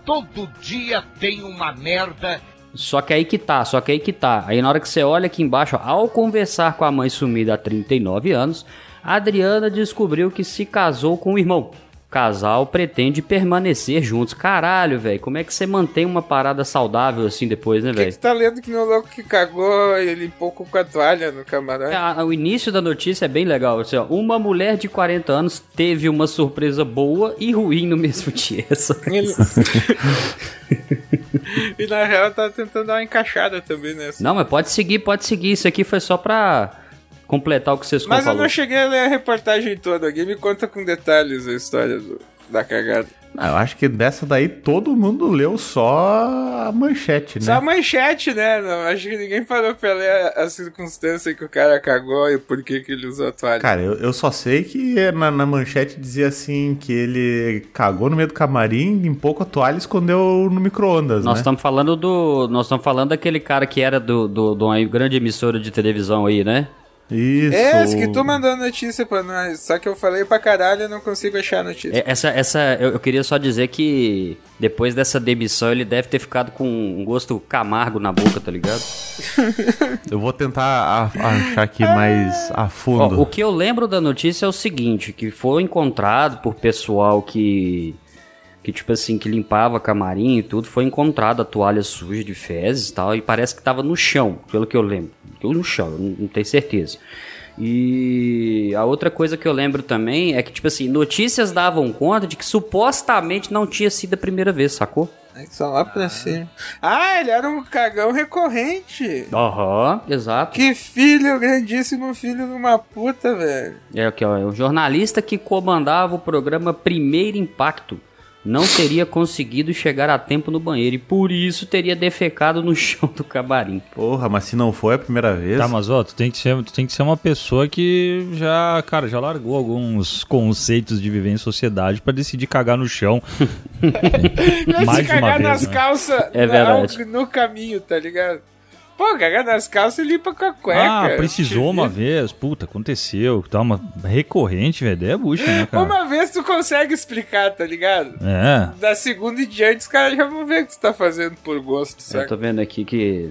Todo dia tem uma merda. Só que aí que tá, só que aí que tá. Aí na hora que você olha aqui embaixo, ó, ao conversar com a mãe sumida há 39 anos, a Adriana descobriu que se casou com o irmão. O casal pretende permanecer juntos. Caralho, velho, como é que você mantém uma parada saudável assim depois, né, velho? tu tá lendo que no louco que cagou e limpou com a toalha no camarote? Ah, O início da notícia é bem legal. Assim, ó, uma mulher de 40 anos teve uma surpresa boa e ruim no mesmo *laughs* dia. Ele- *laughs* e na real tá tentando dar uma encaixada também nessa. Não, mas pode seguir, pode seguir. Isso aqui foi só pra completar o que vocês Mas eu falou. não cheguei a ler a reportagem toda. Alguém me conta com detalhes a história do- da cagada. Ah, eu acho que dessa daí todo mundo leu só a manchete, né? Só a manchete, né? Não, acho que ninguém parou pra ler a, a circunstância que o cara cagou e por que, que ele usou a toalha. Cara, eu, eu só sei que na, na manchete dizia assim que ele cagou no meio do camarim, limpou com a toalha e escondeu no micro-ondas, Nós né? estamos falando do. Nós estamos falando daquele cara que era do, do, de uma grande emissora de televisão aí, né? Isso. É, que tu mandou notícia pra nós. Só que eu falei pra caralho e não consigo achar a notícia. É, Essa, essa, eu, eu queria só dizer que depois dessa demissão ele deve ter ficado com um gosto camargo na boca, tá ligado? *laughs* Eu vou tentar a- achar aqui mais a Ó, fundo. o que eu lembro da notícia é o seguinte, que foi encontrado por pessoal que que tipo assim, que limpava camarim e tudo, foi encontrada a toalha suja de fezes e tal, e parece que tava no chão, pelo que eu lembro. No chão, eu não, não tenho certeza. E a outra coisa que eu lembro também é que, tipo assim, notícias davam conta de que supostamente não tinha sido a primeira vez, sacou? É que só lá pra cima. Ah, ele era um cagão recorrente. Aham, exato. Que filho, grandíssimo filho de uma puta, velho. É aqui, ó, o jornalista que comandava o programa Primeiro Impacto não teria conseguido chegar a tempo no banheiro e por isso teria defecado no *laughs* chão do camarim. Porra, mas se não foi a primeira vez. Tá, mas ó, tu tem que ser, tu tem que ser uma pessoa que já, cara, já largou alguns conceitos de viver em sociedade pra decidir cagar no chão. *laughs* Mais Se cagar vez, nas né? calças É na- verdade. no caminho, tá ligado? Pô, cagar nas calças e limpa com a cueca. Ah, precisou uma vez, puta, aconteceu, tá, uma recorrente, velho, é bucha, né, cara? Uma vez tu consegue explicar, tá ligado? É, Da segunda em diante, os caras já vão ver o que tu tá fazendo por gosto, Eu sabe? tô vendo aqui que.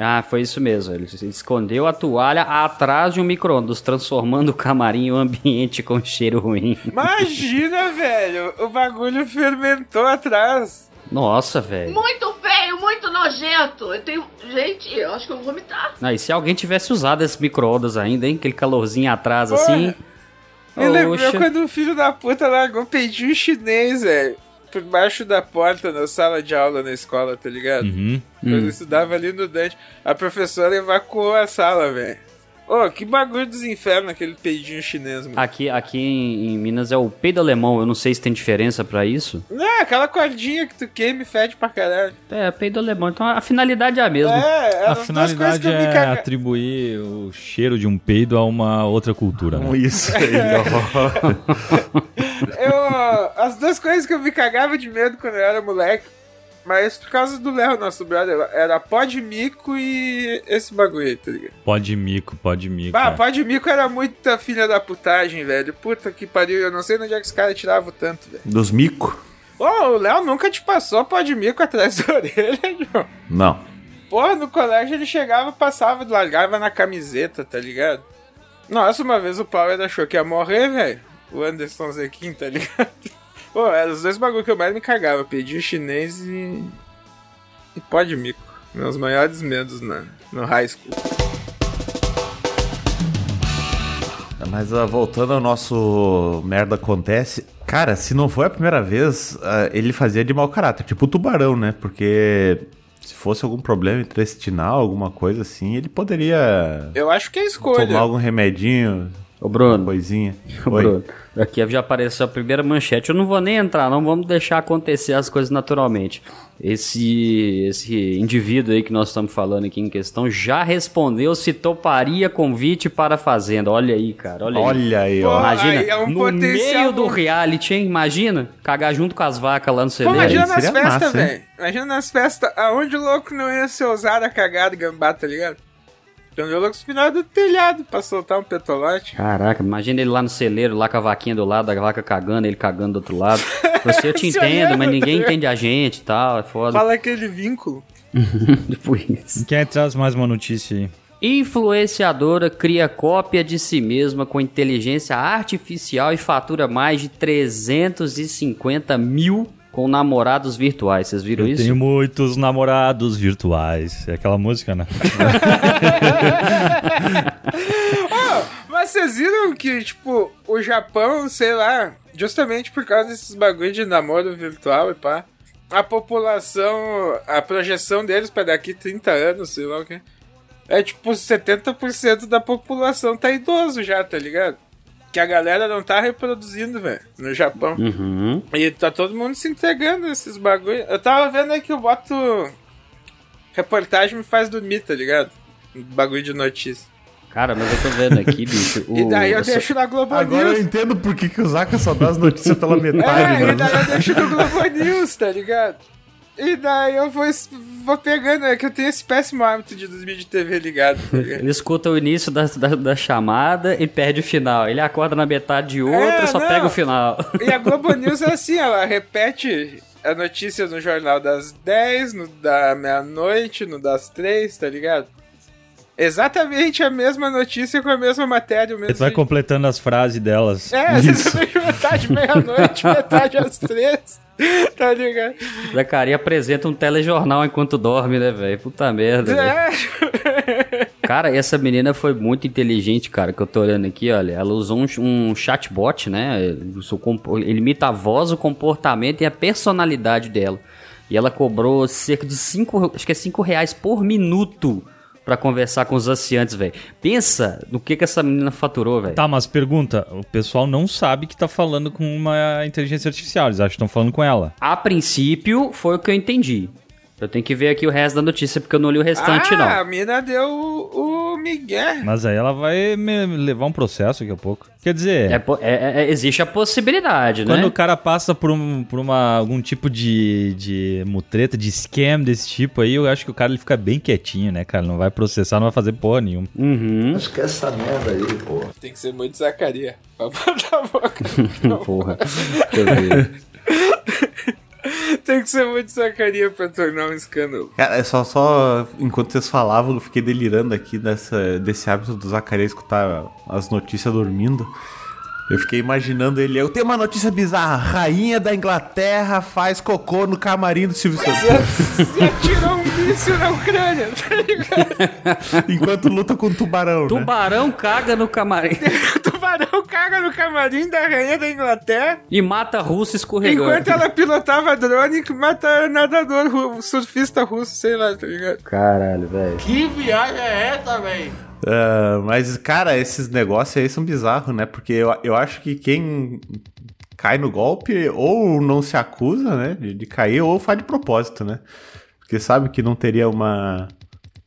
Ah, foi isso mesmo. Ele se escondeu a toalha atrás de um micro-ondas, transformando o camarim em um ambiente com cheiro ruim. Imagina, velho, o bagulho fermentou atrás. Nossa, velho. Muito feio, muito nojento. Eu tenho. Gente, eu acho que eu vou vomitar. Ah, e se alguém tivesse usado esse micro-ondas ainda, hein? Aquele calorzinho atrás Porra. assim. Me lembrou quando o filho da puta largou peidinho chinês, velho. Por baixo da porta na sala de aula na escola, tá ligado? uhum. Quando eu estudava ali no Dante, a professora evacuou a sala, velho. Ô, que bagulho dos infernos aquele peidinho chinês, mano. Aqui, aqui em, em Minas é o peido alemão. Eu não sei se tem diferença pra isso. Não, aquela cordinha que tu queima e fede pra caralho. É, peido alemão. Então a finalidade é a mesma. É, A duas coisas finalidade é caga... atribuir o cheiro de um peido a uma outra cultura, né? *laughs* Isso aí, ó. *laughs* Eu, as duas coisas que eu me cagava de medo quando eu era moleque. Mas por causa do Léo, nosso brother, era pó de mico e esse bagulho aí, tá ligado? Pode mico, pode mico. Bah, é. pó de mico era muita filha da putagem, velho. Puta que pariu, eu não sei onde é que os caras tiravam tanto, velho. Dos mico? Ô, o Léo nunca te passou pó de mico atrás da *laughs* orelha, João. Não. Porra, no colégio ele chegava, passava, largava na camiseta, tá ligado? Nossa, uma vez o Power achou que ia morrer, velho. O Anderson Zequim, tá ligado? Pô, eram os dois bagulho que eu mais me cagava. Pedi chinês e. E pó de mico. Meus maiores medos na, no high school. Mas ah, voltando ao nosso merda acontece, cara, se não foi a primeira vez, ah, ele fazia de mau caráter, tipo o tubarão, né? Porque se fosse algum problema intestinal, alguma coisa assim, ele poderia Eu acho que é escolha. tomar algum remedinho, Ô, Bruno. coisinha. *laughs* Ô, Oi. Bruno, aqui já apareceu a primeira manchete. Eu não vou nem entrar, não. Vamos deixar acontecer as coisas naturalmente. Esse, esse indivíduo aí que nós estamos falando aqui em questão já respondeu se toparia convite para a Fazenda. Olha aí, cara. Olha, aí. Olha aí, Pô, ó. Imagina, aí é um no potencial meio do reality, hein? Imagina, cagar junto com as vacas lá no celeiro. imagina aí nas festas, velho. Imagina nas festas, aonde o louco não ia ser ousado a cagada e gambá, tá ligado? Então o louco espinado do telhado pra soltar um petolote. Caraca, imagina ele lá no celeiro, lá com a vaquinha do lado, a vaca cagando, ele cagando do outro lado. Você eu te *laughs* Se entendo, mas ninguém entende a gente e tal, é foda. Fala aquele vínculo. *laughs* Isso. Quem traz mais uma notícia aí? Influenciadora cria cópia de si mesma com inteligência artificial e fatura mais de 350 mil com namorados virtuais. Vocês viram Eu isso? tenho muitos namorados virtuais. É aquela música, né? *laughs* Mas vocês viram que, tipo, o Japão, sei lá, justamente por causa desses bagulho de namoro virtual e pá, a população, a projeção deles pra daqui 30 anos, sei lá o que, é tipo 70% da população tá idoso já, tá ligado? Que a galera não tá reproduzindo, velho, no Japão. Uhum. E tá todo mundo se entregando a esses bagulho. Eu tava vendo aí que eu boto. Reportagem me faz dormir, tá ligado? Bagulho de notícia. Cara, mas eu tô vendo aqui, *laughs* bicho. E o- daí eu essa- deixo na Globo Agora eu News. entendo por que, que o Zaka só dá as notícias pela metade, É, e mano. daí eu deixo no Globo News, tá ligado? E daí eu vou, vou pegando, é que eu tenho esse péssimo hábito de dormir de TV ligado, tá? Ele escuta o início da, da, da chamada e perde o final. Ele acorda na metade de outra É, só não. pega o final. E a *laughs* Globo News é assim, ela repete a notícia no jornal das 10, no da meia-noite, no das 3, tá ligado? Exatamente a mesma notícia com a mesma matéria, o mesmo Tu vai completando as frases delas. É, vejo *laughs* metade meia-noite, metade às três. Tá ligado? Zacaria apresenta um telejornal enquanto dorme, né, velho? Puta merda, velho. É. Cara, essa menina foi muito inteligente, cara, que eu tô olhando aqui, olha. Ela usou um, um chatbot, né? Ele imita a voz, o comportamento e a personalidade dela. E ela cobrou cerca de 5, acho que é 5 reais por minuto pra conversar com os anciantes, velho. Pensa no que que essa menina faturou, velho. Tá, mas pergunta: o pessoal não sabe que tá falando com uma inteligência artificial, eles acham que estão falando com ela. A princípio, foi o que eu entendi. Eu tenho que ver aqui o resto da notícia, porque eu não li o restante, ah, não. a mina deu o, o Miguel. Mas aí ela vai me levar um processo daqui a pouco. Quer dizer, É po- é- é- existe a possibilidade, quando né? o cara passa por, um, por uma, algum tipo de, de mutreta, de scam desse tipo aí, eu acho que o cara ele fica bem quietinho, né, cara? Não vai processar, não vai fazer porra nenhuma. Uhum. Esquece essa merda aí, pô. Tem que ser muito Zacaria. Pra *laughs* botar a boca. *laughs* Porra. Deixa eu ver. *laughs* *laughs* Tem que ser muito Zacaria pra tornar um escândalo. Cara, é só, só enquanto vocês falavam, eu fiquei delirando aqui dessa, desse hábito do Zacarias escutar as notícias dormindo. Eu fiquei imaginando ele. Eu tenho uma notícia bizarra: Rainha da Inglaterra faz cocô no camarim do Silvio Santos. Se atirou um míssil na Ucrânia, tá ligado? enquanto luta com o tubarão, né? Tubarão caga no camarim *laughs* tubarão caga no camarim da rainha da Inglaterra. e mata russo escorregando. Enquanto ela pilotava drone que mata nadador, surfista russo, sei lá, tá ligado? Caralho, velho. Que viagem é essa, velho? Ah, mas, cara, esses negócios aí são bizarros, né? Porque eu, eu acho que quem cai no golpe ou não se acusa, né? De, de cair, ou faz de propósito, né? Porque sabe que não teria uma,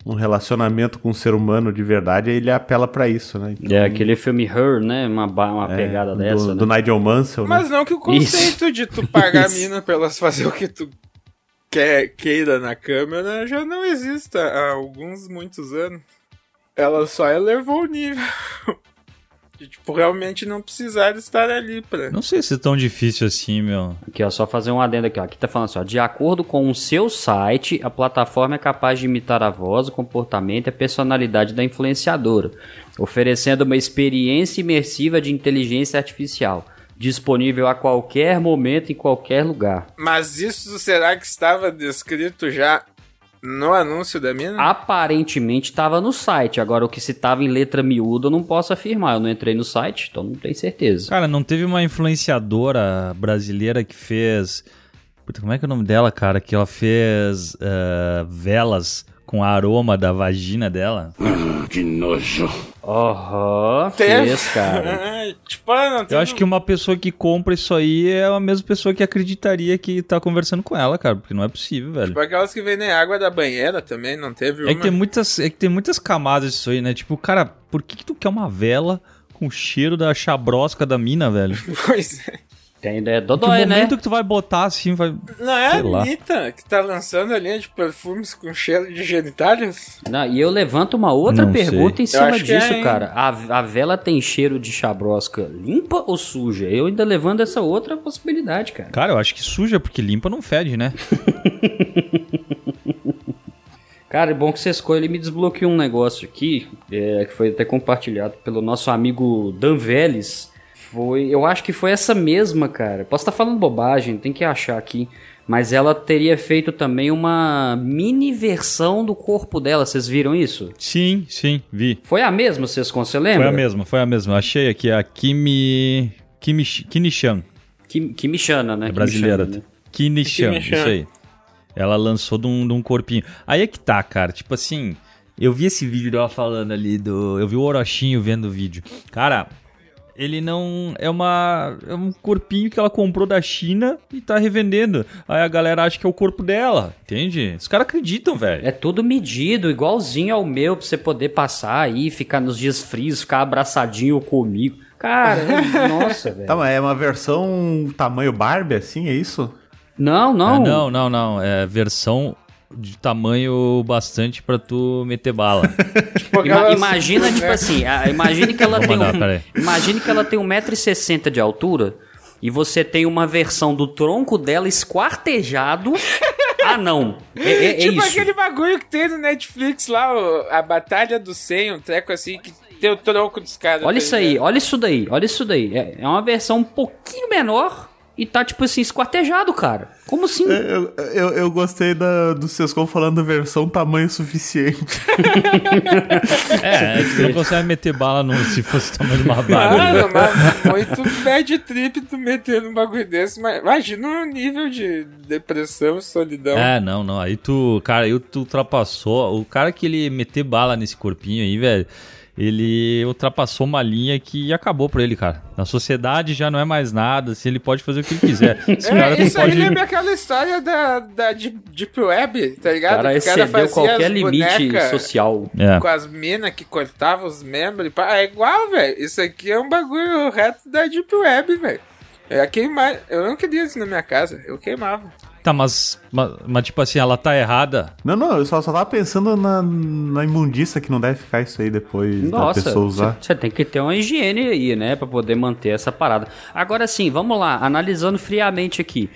um relacionamento com um ser humano de verdade, aí ele apela pra isso, né? Então, É aquele filme Her, né? Uma, uma é, pegada do, dessa, né? do Nigel Mansell, né? Mas não que o conceito de tu pagar a *laughs* mina pra elas fazer o que tu quer, queira na câmera já não exista há alguns, muitos anos. Ela só elevou o nível. *laughs* De, tipo, realmente não precisar estar ali pra. Não sei se é tão difícil assim, meu. Aqui, ó, só fazer um adendo aqui, ó. Aqui tá falando assim, ó. De acordo com o seu site, a plataforma é capaz de imitar a voz, o comportamento e a personalidade da influenciadora, oferecendo uma experiência imersiva de inteligência artificial, disponível a qualquer momento em qualquer lugar. Mas isso será que estava descrito já no anúncio da mina? Aparentemente estava no site, agora o que se tava em letra miúda eu não posso afirmar, eu não entrei no site, então não tenho certeza. Cara, não teve uma influenciadora brasileira que fez. Puta, como é que é o nome dela, cara? Que ela fez eh, velas com aroma da vagina dela. Aham, Teve. fez, cara. *laughs* Tipo, ah, não Eu teve- acho que uma pessoa que compra isso aí é a mesma pessoa que acreditaria que tá conversando com ela, cara. Porque não é possível, velho. Tipo aquelas que vendem água da banheira também, não teve É uma. que, tem muitas, é que tem muitas camadas disso aí, né? Tipo, cara, por que, que tu quer uma vela com o cheiro da chabrosca da mina, velho? *laughs* Pois é. Tem ideia Que dodói, né? momento que tu vai botar assim, vai. Não é a Sei lá. Anitta que tá lançando a linha de perfumes com cheiro de genitálios? Não, e eu levanto uma outra Não pergunta sei. em cima que disso, é, cara. A, a vela tem cheiro de chabrosca limpa ou suja? Eu ainda levanto essa outra possibilidade, cara. Cara, eu acho que suja, porque limpa não fede, né? *laughs* Cara, é bom que você escolhe. Ele me desbloqueou um negócio aqui, é, que foi até compartilhado pelo nosso amigo Dan Vélez. Foi, eu acho que foi essa mesma, cara. Posso estar falando bobagem, tem que achar aqui. Mas ela teria feito também uma mini versão do corpo dela. Vocês viram isso? Sim, sim, vi. Foi a mesma, vocês você lembra? Foi a mesma, foi a mesma. Achei aqui a Kimi. Kimi Kinichan. Que, que me chana, né? É Que brasileira. me chana, né? Isso aí. Ela lançou de um, de um corpinho. Aí é que tá, cara. Tipo assim, eu vi esse vídeo dela falando ali do. Eu vi o Orochinho vendo o vídeo. Cara, ele não. É uma. É um corpinho que ela comprou da China e tá revendendo. Aí a galera acha que é o corpo dela, entende? Os caras acreditam, velho. É tudo medido, igualzinho ao meu, pra você poder passar aí, ficar nos dias frios, ficar abraçadinho comigo. Cara, é- *laughs* nossa, velho. Tá, mas é uma versão tamanho Barbie, assim, é isso? Não, não. Ah, não, não, não. É versão de tamanho bastante pra tu meter bala. *laughs* Tipo Ima- imagina, tipo né? assim, a- imagine que ela Vou tem mandar, um. Imagine que ela tem 1,60m de altura e você tem uma versão do tronco dela esquartejado. *laughs* ah, não. É, é- é tipo isso. aquele bagulho que tem no Netflix lá, o- a Batalha do 100, um treco assim, que tem o tronco dos caras. Olha tá isso aí, olha isso daí, olha isso daí. É, é uma versão um pouquinho menor e tá, tipo assim, esquartejado, cara. Como assim? Eu, eu, eu gostei da, do Sescom falando versão tamanho suficiente. *laughs* é, é tu não consegue meter bala no, se fosse tamanho de uma bala. Mano, mas muito *laughs* bad trip tu meter num bagulho desse, mas imagina o nível de depressão e solidão. É, não, não. Aí tu, cara, aí tu ultrapassou. O cara que ele meter bala nesse corpinho aí, velho, ele ultrapassou uma linha que acabou pra ele, cara. Na sociedade já não é mais nada, assim, ele pode fazer o que ele quiser. *laughs* Esse cara É, não isso aí pode. lembra aquela história da, da Deep, Web, tá O ligado? cara Que excedeu qualquer as limite social. É. Com as minas que cortavam os membros. e. É igual, velho. Isso aqui é um bagulho reto da Deep Web, velho. É queimar. Eu não queria isso na minha casa. Eu queimava. Tá, mas, mas, mas, tipo assim, ela tá errada. Não, não, eu só, só tava pensando na, na imundícia que não deve ficar isso aí depois Nossa, da pessoa usar. você tem que ter uma higiene aí, né, Pra poder manter essa parada. Agora sim, vamos lá, analisando friamente aqui.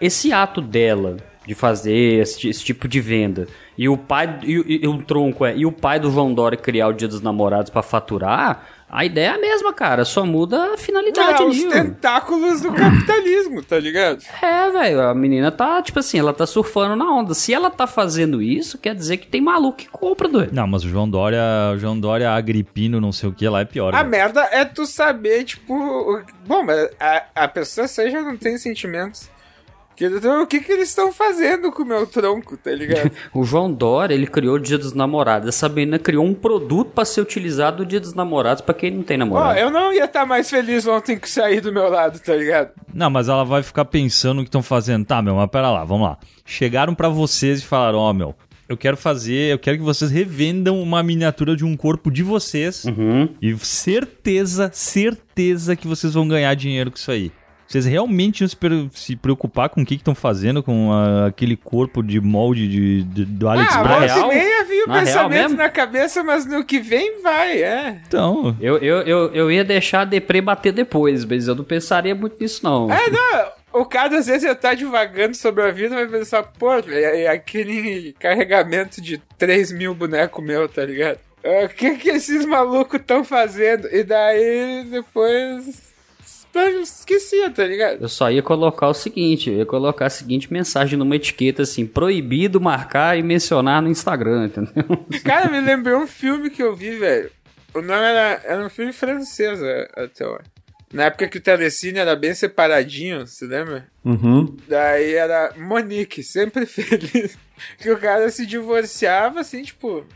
Esse ato dela de fazer esse, esse tipo de venda e o pai e, o- e o tronco é e o pai do João Dória criar o Dia dos Namorados pra faturar, a ideia é a mesma, cara, só muda a finalidade É, os ali. ó. tentáculos do capitalismo, tá ligado? É, velho, a menina tá, tipo assim, ela tá surfando na onda. Se ela tá fazendo isso, quer dizer que tem maluco que compra, doido. Não, mas o João Dória, o João Dória agripino, não sei o que, lá é pior. A velho. merda é tu saber, tipo. Bom, mas a, a pessoa seja não tem sentimentos. Que, o que que eles estão fazendo com o meu tronco, tá ligado? *laughs* O João Dória, ele criou o Dia dos Namorados. Essa menina criou um produto pra ser utilizado no Dia dos Namorados pra quem não tem Ó, namorado. eu não ia estar mais feliz ontem que saí do meu lado, tá ligado? Não, mas ela vai ficar pensando o que estão fazendo. Tá, meu, mas pera lá, vamos lá. Chegaram pra vocês e falaram, ó, meu, eu quero fazer, eu quero que vocês revendam uma miniatura de um corpo de vocês. Uhum. E certeza, certeza que vocês vão ganhar dinheiro com isso aí. Vocês realmente iam se, pre- se preocupar com o que estão fazendo com ah, aquele corpo de molde de, de- do Ah, na volta real? e meia vi o Na pensamento na cabeça, mas no que vem vai, é. Então, Eu, eu, eu, eu ia deixar a deprê bater depois, mas eu não pensaria muito nisso, não. É, não, o cara às vezes ia estar divagando sobre a vida e vai pensar, pô, é, é aquele carregamento de 3 mil bonecos meu, tá ligado? É, O que que esses malucos estão fazendo? E daí depois. Eu Esquecia, tá ligado? Eu só ia colocar o seguinte, eu ia colocar a seguinte mensagem numa etiqueta assim, proibido marcar e mencionar no Instagram, entendeu? *laughs* Cara, me lembrou um filme que eu vi, velho. O nome era, era um filme francês, é, até ó. Na época que o Telecine era bem separadinho, você lembra? Uhum. Daí era Monique, sempre *laughs* feliz. Que o cara se divorciava, assim, tipo.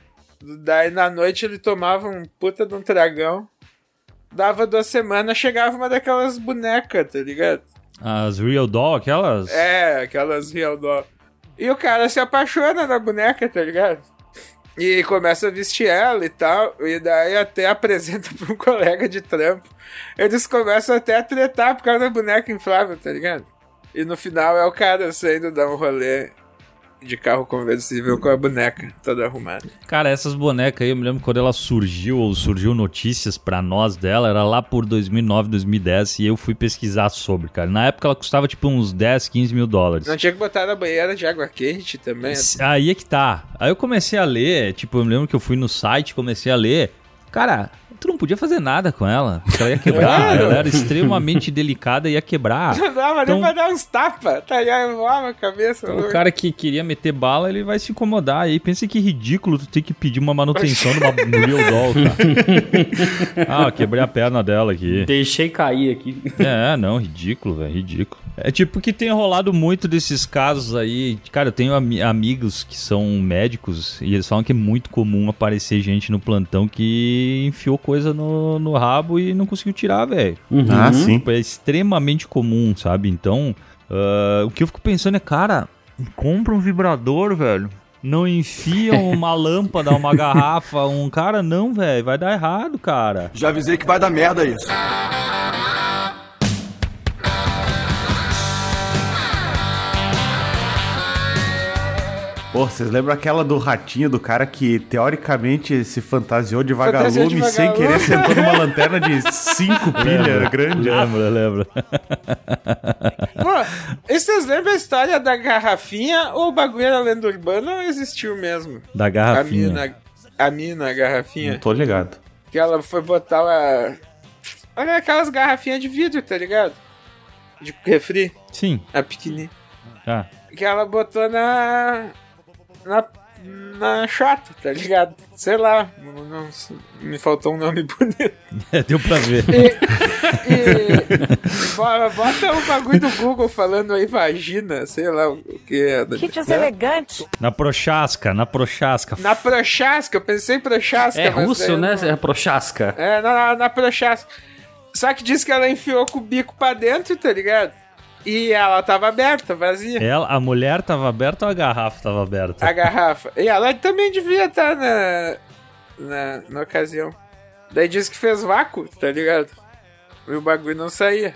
Daí na noite ele tomava um puta de um tragão. Dava duas semanas, chegava uma daquelas bonecas, tá ligado? As Real Doll, aquelas? É, aquelas real doll. E o cara se apaixona na boneca, tá ligado? E começa a vestir ela e tal. E daí até *laughs* apresenta pra um colega de trampo. Eles começam até a tretar por causa da boneca inflável, tá ligado? E no final é o cara saindo dar um rolê de carro conversível com a boneca toda arrumada. Cara, essas bonecas aí, eu me lembro quando ela surgiu, ou surgiu notícias pra nós dela, era lá por 2009, 2010, e eu fui pesquisar sobre, cara. Na época ela custava tipo uns 10, 15 mil dólares. Não tinha que botar na banheira de água quente também. Aí é que tá. Aí eu comecei a ler, tipo, eu me lembro que eu fui no site, comecei a ler. Cara, tu não podia fazer nada com ela. Porque ela ia quebrar. *laughs* É. ela era extremamente delicada e ia quebrar. *laughs* Não dava Então- nem pra dar uns tapas, tá ligado? Voava a cabeça. O cara que queria meter bala, ele vai se incomodar. aí pensa que ridículo tu ter que pedir uma manutenção de uma *laughs* Real Doll, cara. Ah, quebrei a perna dela aqui. Deixei cair aqui. É, não, ridículo, velho, ridículo. É tipo que tem rolado muito desses casos aí. Cara, eu tenho ami- amigos que são médicos e eles falam que é muito comum aparecer gente no plantão que enfiou coisa no, no rabo e não conseguiu tirar, velho. Ah, sim. É extremamente comum, sabe? Então, ah, o que eu fico pensando é, cara, compra um vibrador, velho. Não enfia uma *laughs* lâmpada, uma garrafa, um cara, não, velho. Vai dar errado, cara. Já avisei que vai dar merda isso. Pô, vocês lembram aquela do ratinho, do cara que teoricamente se fantasiou de Fantasiou de vagalume sem vagalume. querer sentou numa *laughs* lanterna de cinco pilhas grande? Lembra, lembra. Pô, e vocês lembram a história da garrafinha ou o bagulho era lenda urbana ou existiu mesmo? Da A garrafinha. mina, a mina, a garrafinha. Não tô ligado. Que ela foi botar uma. Olha aquelas garrafinhas de vidro, tá ligado? De refri, Sim. a pequenininha. Ah. Que ela botou na. Na. Na chota, tá ligado? Sei lá, não- não- me faltou um nome *laughs* bonito. É, deu pra ver. E. bora, bota o bagulho do Google falando aí vagina, sei lá o que é. Kits né? elegantes. Na prochasca, na prochasca. Na Prochasca, eu pensei em Prochasca. É russo, né? não- É prochasca. É, na, na, na Prochasca. Só que disse que ela enfiou com o bico pra dentro, tá ligado? E ela tava aberta, vazia. Ela, a mulher tava aberta ou a garrafa tava aberta? A garrafa. E ela também devia estar na, na, na ocasião. Daí disse que fez vácuo, tá ligado? E o bagulho não saía.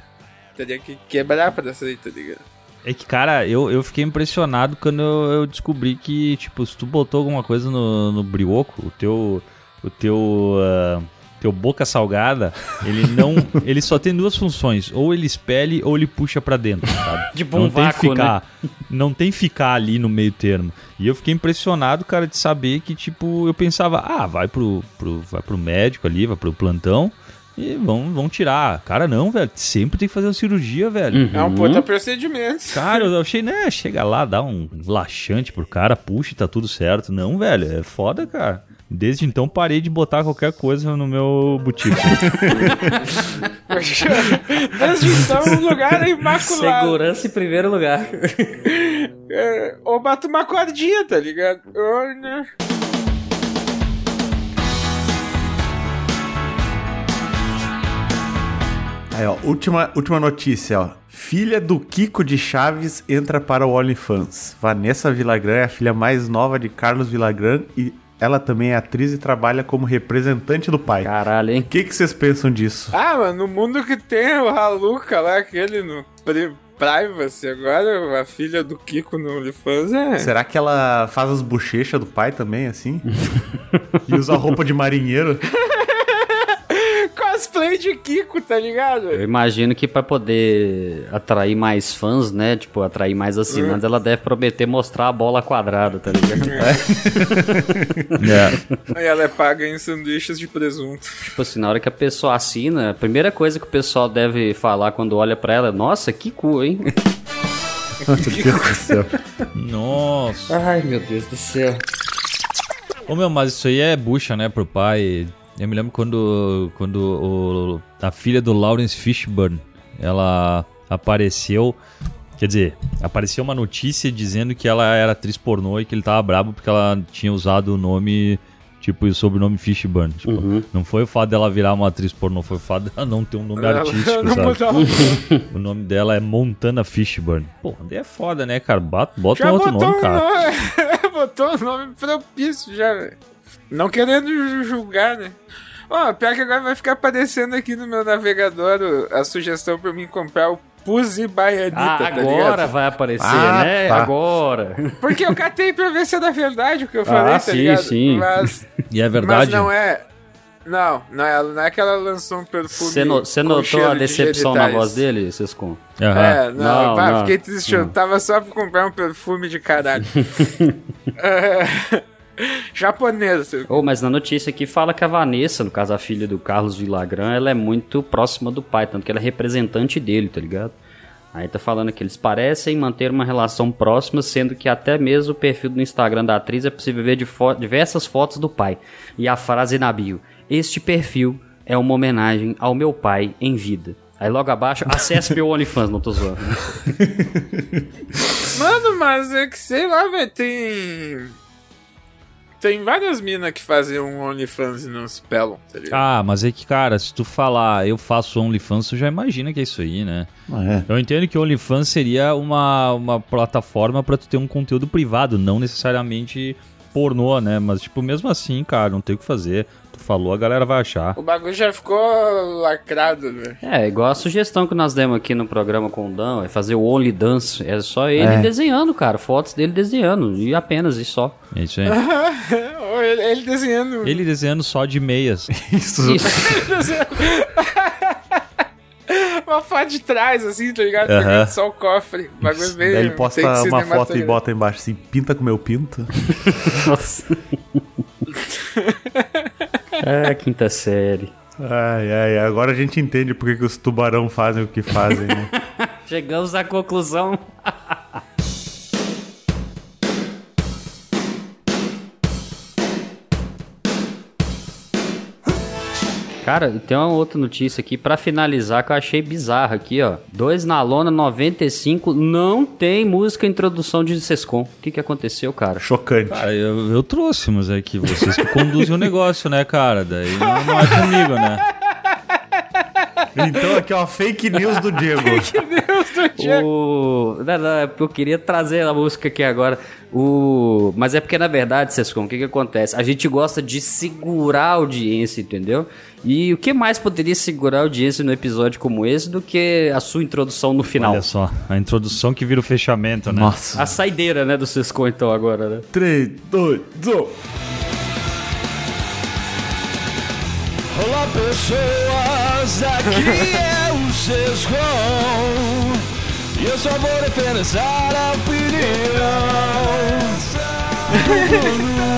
Teria que quebrar pra sair, tá ligado? É que, cara, eu, eu fiquei impressionado quando eu, eu descobri que, tipo, se tu botou alguma coisa no, no brioco, o teu. O teu. ah, teu boca salgada, ele não. *laughs* ele só tem duas funções. Ou ele expele ou ele puxa pra dentro, sabe? *laughs* Tipo não um tem vácuo, ficar, Não tem ficar ali no meio termo. E eu fiquei impressionado, cara, de saber que, tipo, eu pensava, ah, vai pro, pro, vai pro médico ali, vai pro plantão. E vão, vão tirar. Cara, não, velho. Sempre tem que fazer uma cirurgia, velho. É um puta procedimento. Cara, eu achei, né? Chega lá, dá um laxante pro cara, puxa e tá tudo certo. Não, velho, é foda, cara. Desde então parei de botar qualquer coisa no meu boutique. *laughs* Desde então, o lugar é imaculado. Segurança em primeiro lugar. É, ou bota uma cordinha, tá ligado? Olha. Aí, ó, última, última notícia, ó. Filha do Kiko de Chaves entra para o OnlyFans. Vanessa Villagrán é a filha mais nova de Carlos Villagrán e ela também é atriz e trabalha como representante do pai. Caralho, hein? O que, que vocês pensam disso? Ah, mano, no mundo que tem o Haluca lá, aquele no pri- Privacy, agora a filha do Kiko no OnlyFans é. Será que ela faz as bochechas do pai também, assim? *laughs* e usa roupa de marinheiro? *laughs* Cosplay de Kiko, tá ligado? Eu imagino que pra poder atrair mais fãs, né? Tipo, atrair mais assinantes, ela deve prometer mostrar a bola quadrada, tá ligado? *laughs* Aí ela é paga em sanduíches de presunto. Tipo assim, na hora que a pessoa assina, a primeira coisa que o pessoal deve falar quando olha pra ela é: Nossa, que cu, hein? Meu Deus do *laughs* céu. Nossa. Ai, meu Deus do céu. Ô meu, mas isso aí é bucha, né, pro pai. Eu me lembro quando, quando o- a filha do Lawrence Fishburne, ela apareceu, quer dizer, apareceu uma notícia dizendo que ela era atriz pornô e que ele tava brabo porque ela tinha usado o nome, tipo, o sobrenome Fishburne. Tipo, Uhum. não foi o fato dela virar uma atriz pornô, foi o fato dela *laughs* não ter um nome Ela artístico, *laughs* não sabe? O nome dela é Montana Fishburne. Pô, daí é foda, né, cara? Bota, bota um outro nome, cara. *laughs* botou um nome propício já, velho. Não querendo ju- julgar, né? Ó, pior que agora vai ficar aparecendo aqui no meu navegador a sugestão pra mim comprar o Pussy Baianita, Ah, tá agora vai aparecer, Ah, né? tá. Agora. Porque eu catei pra ver se era verdade o que eu falei, Ah, tá sim, ligado? sim. Mas, E é mas verdade. não é... Não, não é, não é que ela lançou um perfume Você no- notou a de decepção na genitais. voz dele, Sescon? Aham. É, não, Não, pá, não, fiquei triste. Eu não. tava só pra comprar um perfume de caralho. *laughs* É, *laughs* Japonês. seu- Oh, mas na notícia aqui fala que a Vanessa, no caso a filha do Carlos Villagrán, ela é muito próxima do pai, tanto que ela é representante dele, tá ligado? Aí tá falando que eles parecem manter uma relação próxima, sendo que até mesmo o perfil do Instagram da atriz é possível ver fo- diversas fotos do pai. E a frase na bio: Este perfil é uma homenagem ao meu pai em vida. Aí logo abaixo, acesse meu OnlyFans, não tô zoando. *laughs* Mano, mas é que sei lá, velho, tem. Tem várias minas que fazem um OnlyFans e não se pelam, tá ligado? Ah, mas é que, cara, se tu falar eu faço OnlyFans, tu já imagina que é isso aí, né? É. Eu entendo que o OnlyFans seria uma, uma plataforma pra tu ter um conteúdo privado, não necessariamente pornô, né? Mas, tipo, mesmo assim, cara, não tem o que fazer. Falou, a galera vai achar. O bagulho já ficou lacrado, velho. É, igual a sugestão que nós demos aqui no programa com o Dan, é fazer o Only Dance. É só ele É. desenhando, cara. Fotos dele desenhando. E apenas, e só. É isso aí. *laughs* Ou ele, ele desenhando. Ele desenhando só de meias. *laughs* Isso. Isso. *laughs* Uma foto de trás, assim, tá ligado? Pegando Só o cofre. O bagulho. Daí ele posta uma foto e bota embaixo assim, pinta com meu pinto. Nossa. É, quinta série. Ai, ai, agora a gente entende por que, que os tubarão fazem o que fazem, né? *laughs* Chegamos à conclusão. Cara, tem uma outra notícia aqui pra finalizar que eu achei bizarra aqui, ó. Dois na lona 95 não tem música introdução de Sescom. O que que aconteceu, cara? Chocante. Cara, eu, eu trouxe, mas é que vocês que conduzem o negócio, né, cara? Daí não, não é comigo, né? Então aqui, ó, fake news do Diego. O... Não, não, é porque eu queria trazer a música aqui agora. O... Mas é porque, na verdade, Sescom, o que, que acontece? A gente gosta de segurar a audiência, entendeu? E o que mais poderia segurar a audiência no episódio como esse do que a sua introdução no final? Olha só, a introdução que vira o fechamento, né? Nossa. A saideira, né, do Sescom, então, agora, né? 3, 2, 1. Olá pessoas, aqui é o Sescom E eu só vou defender a opinião. Do Bruno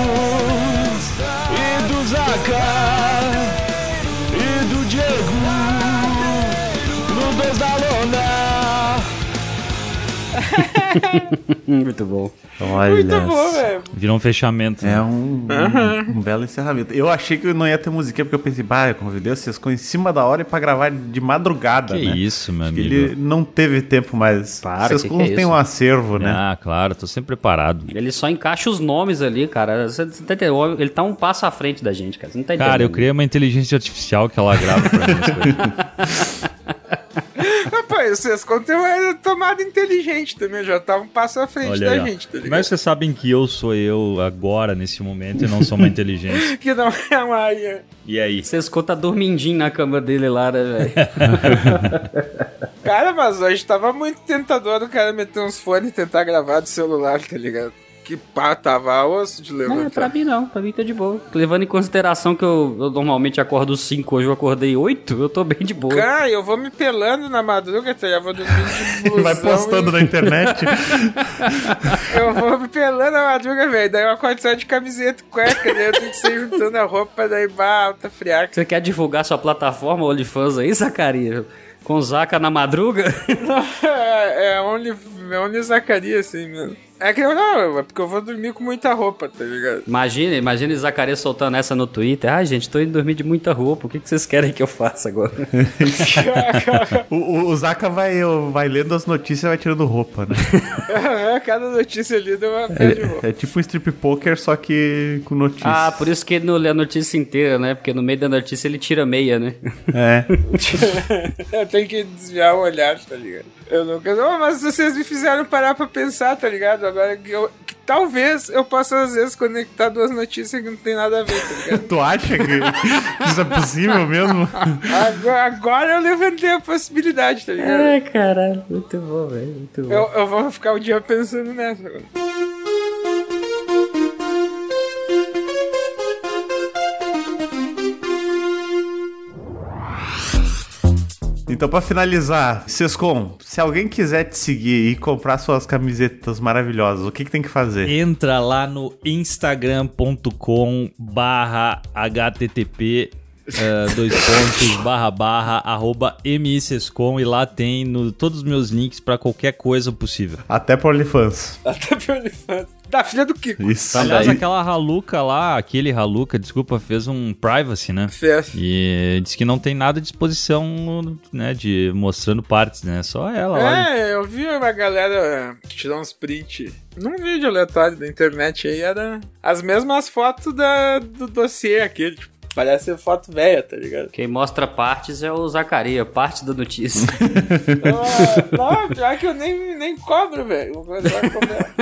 e do Zaca. E do Diego. No dois da lona *laughs* Muito bom. Olha. Muito bom, velho. Virou um fechamento. É né? um, um, um belo encerramento. Eu achei que não ia ter musiquinha, porque eu pensei, bah, eu convidei o Cisco em cima da hora e pra gravar de madrugada, Que né? isso, meu Acho que amigo. ele não teve tempo, mas Para, o Cisco que que é tem isso? um acervo, né? Ah, claro, tô sempre preparado. Ele só encaixa os nomes ali, cara. Você, tá? Ele tá um passo à frente da gente, cara. Você não tá entendendo. Cara, eu criei uma inteligência artificial que ela grava pra mim. *laughs* Rapaz, vocês contam uma tomada inteligente também, já tá um passo à frente Olha da aí, gente, tá ligado? Mas vocês sabem que eu sou eu agora, nesse momento, e não sou uma inteligência. *laughs* Que não é uma IA. E aí? Sescom tá dormindinho na cama dele lá, né, velho? *laughs* Cara, mas hoje tava muito tentador o cara meter uns fones e tentar gravar do celular, tá ligado? Que pá, tava osso de Não, pra levantar. mim não, pra mim tá de boa. Levando em consideração que eu, eu normalmente acordo 5, hoje eu acordei 8, eu tô bem de boa. Cara, eu vou me pelando na madruga, tá ligado? Vou dormir de blusão Vai postando e- na internet. *laughs* Eu vou me pelando na madruga, velho. Daí eu acordo só de camiseta e cueca, daí eu tenho que sair juntando a roupa, daí bah, alta friaca. Você quer divulgar sua plataforma OnlyFans aí, Zacaria? Com Zaca na madruga? *laughs* é, é only, é only Zacarias, assim mesmo. É que eu não, é porque eu vou dormir com muita roupa, tá ligado? Imagina, imagina Zacarias soltando essa no Twitter. Ah, gente, tô indo dormir de muita roupa. O que, que vocês querem que eu faça agora? *laughs* *laughs* O, o, o Zaka vai, vai lendo as notícias e vai tirando roupa, né? É, Cada notícia ali deu uma pé de roupa. É, é tipo um strip poker, só que com notícias. ah, por isso que ele não lê a notícia inteira, né? Porque no meio da notícia ele tira meia, né? É. *laughs* Tenho que desviar o olhar, tá ligado? Eu nunca. Oh, mas vocês me fizeram parar pra pensar, tá ligado? Agora que eu. que talvez eu possa, às vezes, conectar duas notícias que não tem nada a ver, tá ligado? *laughs* tu acha que isso é possível mesmo? Agora, agora eu levantei a possibilidade, tá ligado? É, caralho. Muito bom, velho. Muito bom. Eu, eu vou ficar o dia pensando nessa. agora. Então, pra finalizar, Sescom, se alguém quiser te seguir e comprar suas camisetas maravilhosas, o que, que tem que fazer? Entra lá no instagram.com barra http eh, dois *laughs* pontos barra barra arroba e lá tem no, todos os meus links pra qualquer coisa possível. Até pro OnlyFans. Até pro OnlyFans. Da filha do Kiko. Isso. Aliás, Daí- aquela Haluca lá, aquele Haluca, desculpa, fez um privacy, né? Fez. E diz que não tem nada à disposição, né, de mostrando partes, né? Só ela. É, eu vi uma galera que tirou uns print num vídeo aleatório da internet aí, era as mesmas fotos da, do dossiê aquele, tipo, parece foto velha, tá ligado? Quem mostra partes é o Zacaria, parte da notícia. *laughs* Ah, não, pior que eu nem, nem cobro, velho. Vou começar a cobrar.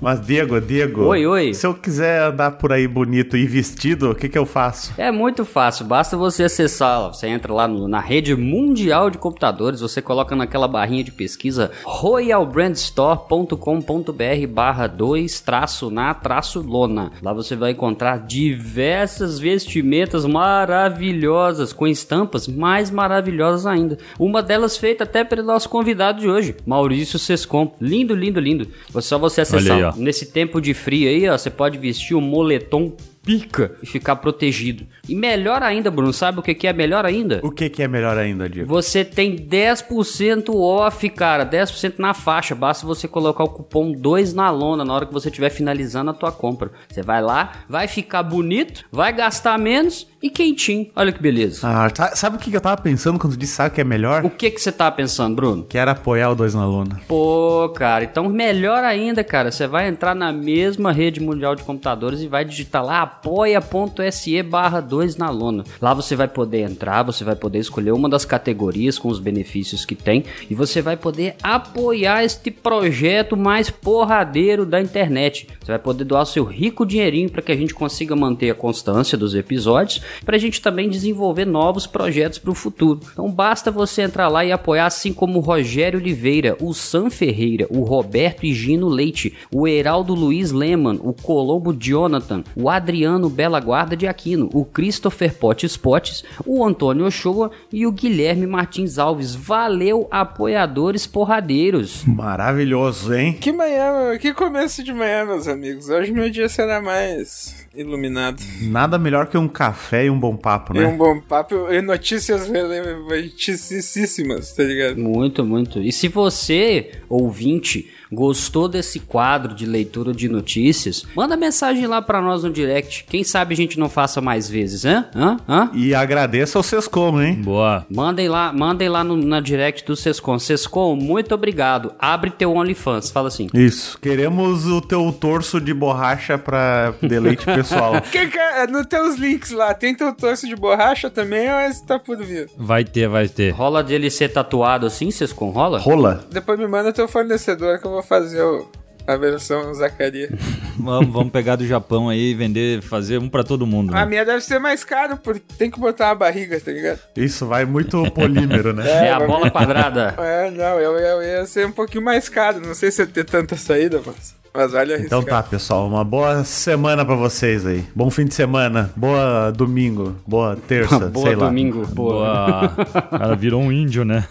Mas, Diego, Diego. Oi, oi. Se eu quiser andar por aí bonito e vestido, o que, que eu faço? É muito fácil, basta você acessar, você entra lá no- na rede mundial de computadores, você coloca naquela barrinha de pesquisa royalbrandstore.com.br barra 2 traço na traço lona. Lá você vai encontrar diversas vestimentas maravilhosas, com estampas mais maravilhosas ainda. Uma delas feita até pelo nosso convidado de hoje, Maurício Sescom. Lindo, lindo, lindo. É só você acessar. Aí. Nesse tempo de frio aí, ó, você pode vestir o moletom pica e ficar protegido. E melhor ainda, Bruno, sabe o que que é melhor ainda? O que, que é melhor ainda, Diego? Você tem 10% off, cara, 10% na faixa. Basta você colocar o cupom 2 na lona na hora que você estiver finalizando a tua compra. Você vai lá, vai ficar bonito, vai gastar menos e quentinho. Olha que beleza. Ah, sa- sabe o que, eu tava pensando quando disse sabe o que é melhor? O que que você tá pensando, Bruno? Que era apoiar o Dois na Lona. Pô, cara, então melhor ainda, cara, você vai entrar na mesma rede mundial de computadores e vai digitar lá apoia.se barra 2 na lona. Lá você vai poder entrar, você vai poder escolher uma das categorias com os benefícios que tem e você vai poder apoiar este projeto mais porradeiro da internet. Você vai poder doar seu rico dinheirinho para que a gente consiga manter a constância dos episódios, para a gente também desenvolver novos projetos para o futuro. Então basta você entrar lá e apoiar, assim como o Rogério Oliveira, o Sam Ferreira, o Roberto Higino Leite, o Heraldo Luiz Leman, o Colombo Jonathan, o Adriano Bela Guarda de Aquino, o Christopher Potes Potes, o Antônio Ochoa e o Guilherme Martins Alves. Valeu, apoiadores porradeiros. Maravilhoso, hein? Que manhã, que começo de manhã, meus amigos. Hoje meu dia será mais iluminado. Nada melhor que um café e um bom papo, E né? um bom papo e notícias relevantíssimas, tá ligado? Muito, muito. E se você, ouvinte, gostou desse quadro de leitura de notícias, manda mensagem lá pra nós no direct. Quem sabe a gente não faça mais vezes, hã? Hã? Hã? E agradeço ao Sescom, hein? Boa. Mandem lá, mandem lá no, na direct do Sescom. Sescom, muito obrigado. Abre teu OnlyFans, fala assim. Isso. Queremos o teu torso de borracha pra deleite pessoal. *laughs* Que, cara, não tem os links lá. Tem teu torso de borracha também ou esse tá por vir? Vai ter, vai ter. Rola dele ser tatuado assim, Sescom? Rola? Rola. Depois me manda teu fornecedor que eu vou fazer o- a versão Zacaria. *laughs* Vamos, vamos pegar do Japão aí e vender, fazer um pra todo mundo. A Né? minha deve ser mais caro, porque tem que botar uma barriga, tá ligado? Isso vai muito polímero, né? *laughs* É a bola *laughs* quadrada. É, não, eu, eu ia ser um pouquinho mais caro. Não sei se ia ter tanta saída, mas, mas vale arriscar. Então tá, pessoal. Uma boa semana pra vocês aí. Bom fim de semana. Boa domingo. Boa terça. *laughs* Boa sei lá. domingo. Boa. Boa. O *laughs* cara virou um índio, né?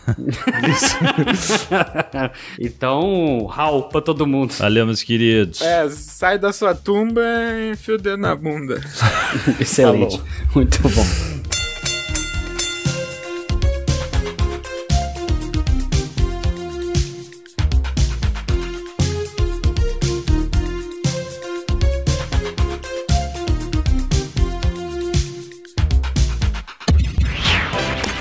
*laughs* então, rau pra todo mundo. Valeu, meus queridos. É, sai da sua tumba e enfia o dedo na bunda. Excelente. Muito bom.